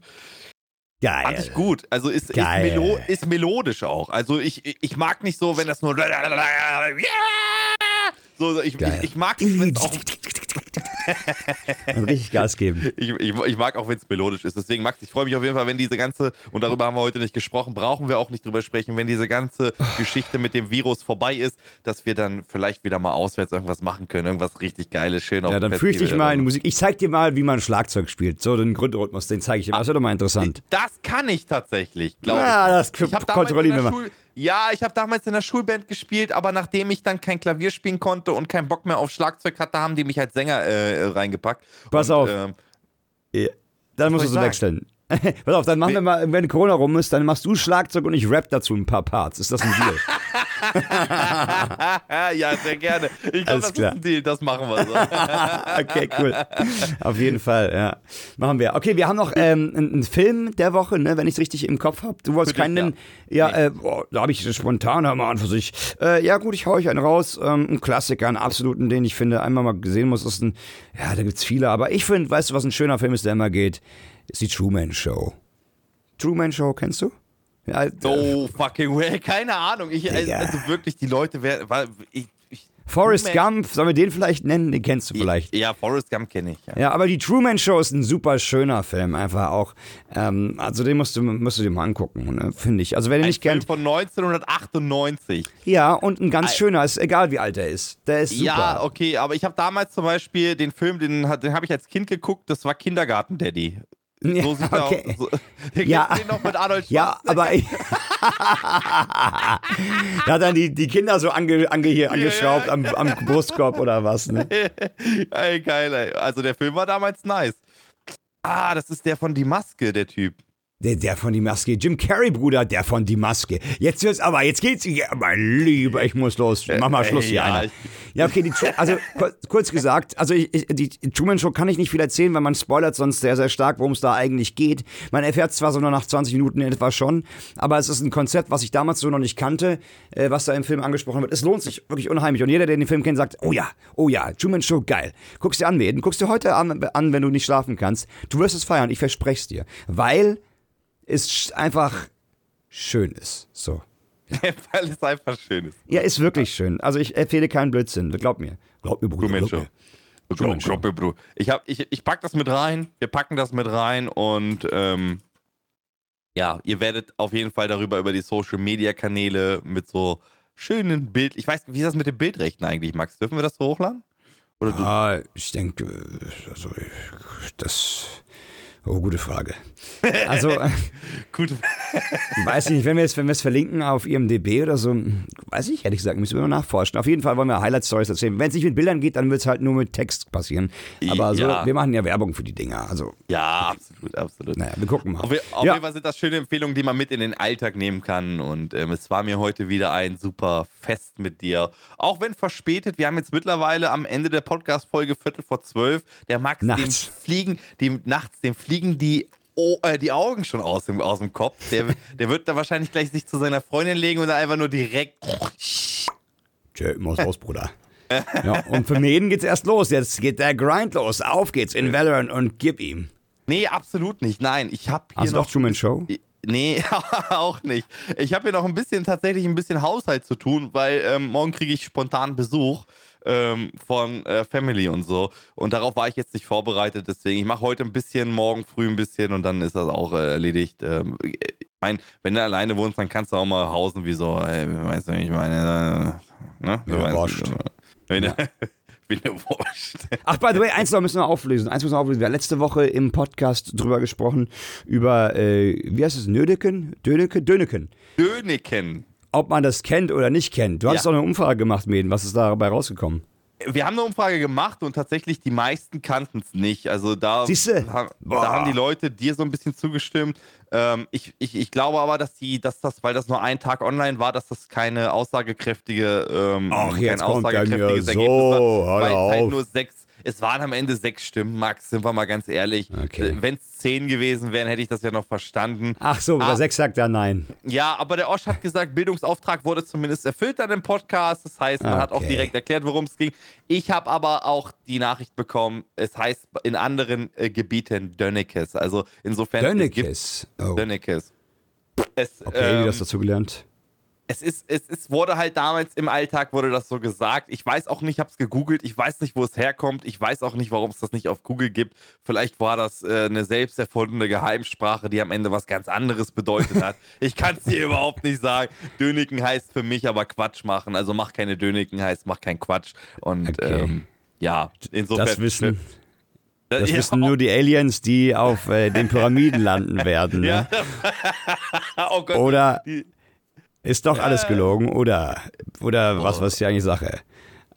Geil. fand ich gut. Also ist, ist, melo ist melodisch auch. Also ich, ich- mag nicht so, wenn das nur so, ich, ich, ich mag es, wenn's auch richtig Gas geben. Ich, ich, ich mag auch, wenn es melodisch ist. Deswegen, Max, ich freue mich auf jeden Fall, wenn diese ganze, und darüber haben wir heute nicht gesprochen, brauchen wir auch nicht drüber sprechen, wenn diese ganze Geschichte mit dem Virus vorbei ist, dass wir dann vielleicht wieder mal auswärts irgendwas machen können. Irgendwas richtig Geiles, schön auf Ja, dann fühle ich mal in oder Musik. Ich zeig dir mal, wie man Schlagzeug spielt. So den Grundrhythmus, den zeige ich dir. Das wird doch mal interessant. so. Das kann ich tatsächlich, glaube Ja, ich. das hab damals kontrollieren wir mal. Schul- Ja, ich habe damals in der Schulband gespielt, aber nachdem ich dann kein Klavier spielen konnte und keinen Bock mehr auf Schlagzeug hatte, haben die mich als Sänger äh, reingepackt. Pass und, auf. Ähm, Ja. Dann musst du ich wechseln. Pass auf, dann machen wir mal, wenn Corona rum ist, dann machst du Schlagzeug und ich rap dazu ein paar Parts. Ist das ein Deal? ja, sehr gerne. Ich glaube, das klar. ist ein Deal, das machen wir so. okay, cool. Auf jeden Fall, ja. Machen wir. Okay, wir haben noch ähm, einen, Film der Woche, ne, wenn ich es richtig im Kopf habe. Du wolltest keinen nennen. Ja, Nee. äh, boah, da habe ich spontan mal an für sich. Äh, ja, gut, ich hau euch einen raus. Ähm, ein Klassiker, einen absoluten, den ich finde, einmal mal gesehen muss. Ist ein, ja, da gibt's viele, aber ich finde, weißt du, was ein schöner Film ist, der immer geht? Ist die Truman Show. Truman Show, kennst du? Ja, äh, So fucking way. Keine Ahnung. Ich, also, also wirklich, die Leute werden. weil Ich, ich, Forrest Truman- Gump, sollen wir den vielleicht nennen? Den kennst du vielleicht. Ja, Forrest Gump kenne ich. Ja. Ja, aber die Truman Show ist ein super schöner Film, einfach auch. Ähm, also den musst du, musst du dir mal angucken, ne, finde ich. Also wer den Ein nicht Film kennt, von 1998. ja, und ein ganz schöner, ist egal wie alt er ist. Der ist super. Ja, okay, aber ich habe damals zum Beispiel den Film, den, den habe ich als Kind geguckt, das war Kindergarten Daddy. So Ja, sieht er okay. aus. So, den Ja. den noch mit Arnold Ja, aber da hat dann die, die Kinder so ange, ange, hier, angeschraubt Am, am Brustkorb oder was, ne? ey, geil, ey. Also der Film war damals nice. Ah, das ist der von Die Maske, der Typ. Der, der von die Maske. Jim Carrey, Bruder, der von die Maske. Jetzt wird's aber, jetzt geht's. Ja, mein Lieber, ich muss los. Mach mal Schluss Ey, hier, ja, einer. Ja, okay, die, also kur- kurz gesagt, also ich, ich, die Truman Show kann ich nicht viel erzählen, weil man spoilert sonst sehr, sehr stark, worum es da eigentlich geht. Man erfährt zwar so nur nach 20 Minuten in etwa schon, aber es ist ein Konzept, was ich damals so noch nicht kannte, äh, was da im Film angesprochen wird. Es lohnt sich wirklich unheimlich. Und jeder, der den Film kennt, sagt, oh ja, oh ja, Truman Show, geil. Guckst dir an, Mäden, guckst dir heute an, an, wenn du nicht schlafen kannst. Du wirst es feiern, ich verspreche es dir. Weil sch- einfach schön ist. So. Weil es einfach schön ist. Ja, ist wirklich schön. Also ich empfehle keinen Blödsinn. Glaub mir. Glaub mir, Bruder. Glaub Show. mir. Glaub, glaub mir, Bro. Ich, hab, ich, ich pack das mit rein. Wir packen das mit rein und ähm, ja, ihr werdet auf jeden Fall darüber über die Social Media Kanäle mit so schönen Bild. Ich weiß, wie ist das mit den Bildrechten eigentlich, Max? Dürfen wir das so hochladen? Oder du? Ah, ich denke, also das. Oh, gute Frage. Also, Gut. weiß ich nicht, wenn wir es wenn wir es verlinken auf IMDb oder so, weiß ich ehrlich gesagt, müssen wir mal nachforschen. Auf jeden Fall wollen wir Highlight-Stories erzählen. Wenn es nicht mit Bildern geht, dann wird es halt nur mit Text passieren. Aber so, Ja. wir machen ja Werbung für die Dinger. Also, Ja, absolut, absolut. naja, wir gucken mal. Auf, auf ja. jeden Fall sind das schöne Empfehlungen, die man mit in den Alltag nehmen kann. Und ähm, es war mir heute wieder ein super Fest mit dir. Auch wenn verspätet, wir haben jetzt mittlerweile am Ende der Podcast-Folge Viertel vor zwölf. Der Max, dem Nachts. fliegen, dem nachts, dem fliegen die, oh, äh, die Augen schon aus dem, aus dem Kopf. Der, der wird da wahrscheinlich gleich sich zu seiner Freundin legen und dann einfach nur direkt. Tschö, muss raus, Bruder. ja, und für Mäden geht's erst los. Jetzt geht der Grind los. Auf geht's in Valorant und gib ihm. Nee, absolut nicht. Nein, ich habe hier Hast du noch Truman Show? Nee, auch nicht. Ich habe hier noch ein bisschen, tatsächlich ein bisschen Haushalt zu tun, weil ähm, morgen kriege ich spontan Besuch ähm, von äh, Family und so. Und darauf war ich jetzt nicht vorbereitet. Deswegen, ich mache heute ein bisschen, morgen früh ein bisschen und dann ist das auch äh, erledigt. Ähm, ich mein, wenn du alleine wohnst, dann kannst du auch mal hausen wie so, ey, weißt du, ich meine, äh, ne? Ja, weißt, äh, Wenn Wurst. Ach, by the way, eins noch müssen wir auflösen. Eins müssen wir auflösen. Wir haben letzte Woche im Podcast drüber gesprochen, über, äh, wie heißt es, Nödeken? Döneke? Döneken. Döneken. Ob man das kennt oder nicht kennt. Du hast Ja. doch eine Umfrage gemacht, Mäden. Was ist dabei rausgekommen? Wir haben eine Umfrage gemacht und tatsächlich die meisten kannten es nicht. Also da, ha- da haben die Leute dir so ein bisschen zugestimmt. Ähm, ich, ich, ich glaube aber, dass die, dass das, weil das nur ein Tag online war, dass das keine aussagekräftige, ähm, Ach, kein jetzt kommt er mir aussagekräftiges so, Ergebnis war, hör weil es halt nur sechs, es waren am Ende sechs Stimmen, Max, sind wir mal ganz ehrlich. Okay. Wenn es zehn gewesen wären, hätte ich das ja noch verstanden. Ach so, bei Ah. sechs sagt er nein. Ja, aber der Osch hat gesagt, Bildungsauftrag wurde zumindest erfüllt an dem Podcast. Das heißt, man hat auch Okay. direkt erklärt, worum es ging. Ich habe aber auch die Nachricht bekommen, es heißt in anderen äh, Gebieten Dönnekes. Also insofern. es gibt Dönekes. Oh. Dönnekes. Es, Okay, wie ähm, das dazu gelernt? Es ist, es ist, wurde halt damals im Alltag wurde das so gesagt. Ich weiß auch nicht, ich habe es gegoogelt, ich weiß nicht, wo es herkommt, ich weiß auch nicht, warum es das nicht auf Google gibt. Vielleicht war das äh, eine selbst erfundene Geheimsprache, die am Ende was ganz anderes bedeutet hat. ich kann es dir überhaupt nicht sagen. Döniken heißt für mich aber Quatsch machen. Also mach keine Döniken heißt, mach kein Quatsch. Und Okay. ähm, ja, insofern. Das wissen, das, das ja, wissen nur die Aliens, die auf äh, den Pyramiden landen werden. Ne? Ja. oh Gott. Oder Die- ist doch alles gelogen? Oder, oder was, Oh. was ist die eigentlich Sache?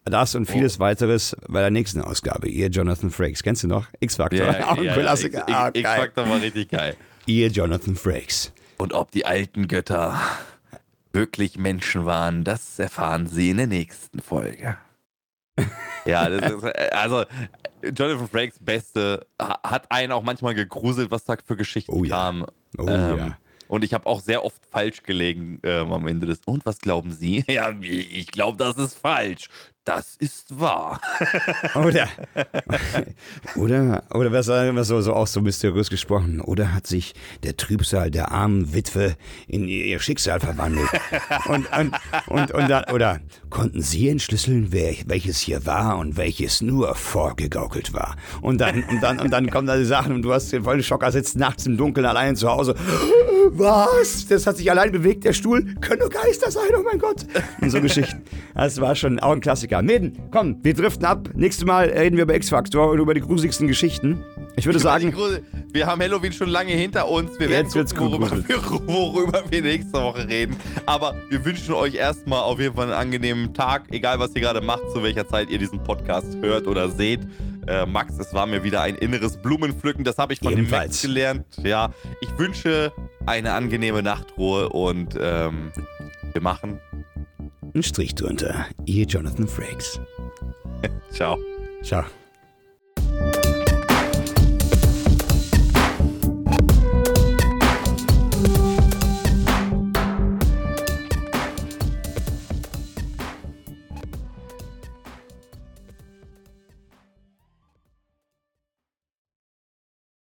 Das und vieles weiteres bei der nächsten Ausgabe. Ihr Jonathan Frakes. Kennst du noch? X-Factor. ja, Auch ein ja, ja, Klassiker. X- Ah, X- geil. X-Factor war richtig geil. Ihr Jonathan Frakes. Und ob die alten Götter wirklich Menschen waren, das erfahren Sie in der nächsten Folge. ja, das ist, also Jonathan Frakes Beste hat einen auch manchmal gegruselt, was da für Geschichten oh, ja. kamen. Oh, ähm, ja. Und ich habe auch sehr oft falsch gelegen ähm, am Ende des. Und was glauben Sie? Ja, ich glaube, das ist falsch. Das ist wahr. oder, oder, oder was sagen wir so, so auch so mysteriös gesprochen, oder hat sich der Trübsal der armen Witwe in ihr Schicksal verwandelt? Und, und, und, und dann, oder konnten Sie entschlüsseln, wer, welches hier war und welches nur vorgegaukelt war? Und dann, und dann, und dann kommen da die Sachen und du hast den vollen Schocker, sitzt nachts im Dunkeln allein zu Hause. Was? Das hat sich allein bewegt, der Stuhl? Können nur Geister sein, oh mein Gott. Und so Geschichten. Das war schon auch ein Klassiker. Klassiker. Meden, komm, wir driften ab. Nächstes Mal reden wir über X-Factor und über die gruseligsten Geschichten. Ich würde sagen. Wir haben Halloween schon lange hinter uns. Wir werden jetzt gucken, worüber, wir, worüber wir nächste Woche reden. Aber wir wünschen euch erstmal auf jeden Fall einen angenehmen Tag, egal was ihr gerade macht, zu welcher Zeit ihr diesen Podcast hört oder seht. Äh, Max, es war mir wieder ein inneres Blumenpflücken. Das habe ich von Ebenfalls. dem Max gelernt. Ja, ich wünsche eine angenehme Nachtruhe und ähm, wir machen einen Strich drunter. Ihr Jonathan Frakes. Ciao. Ciao.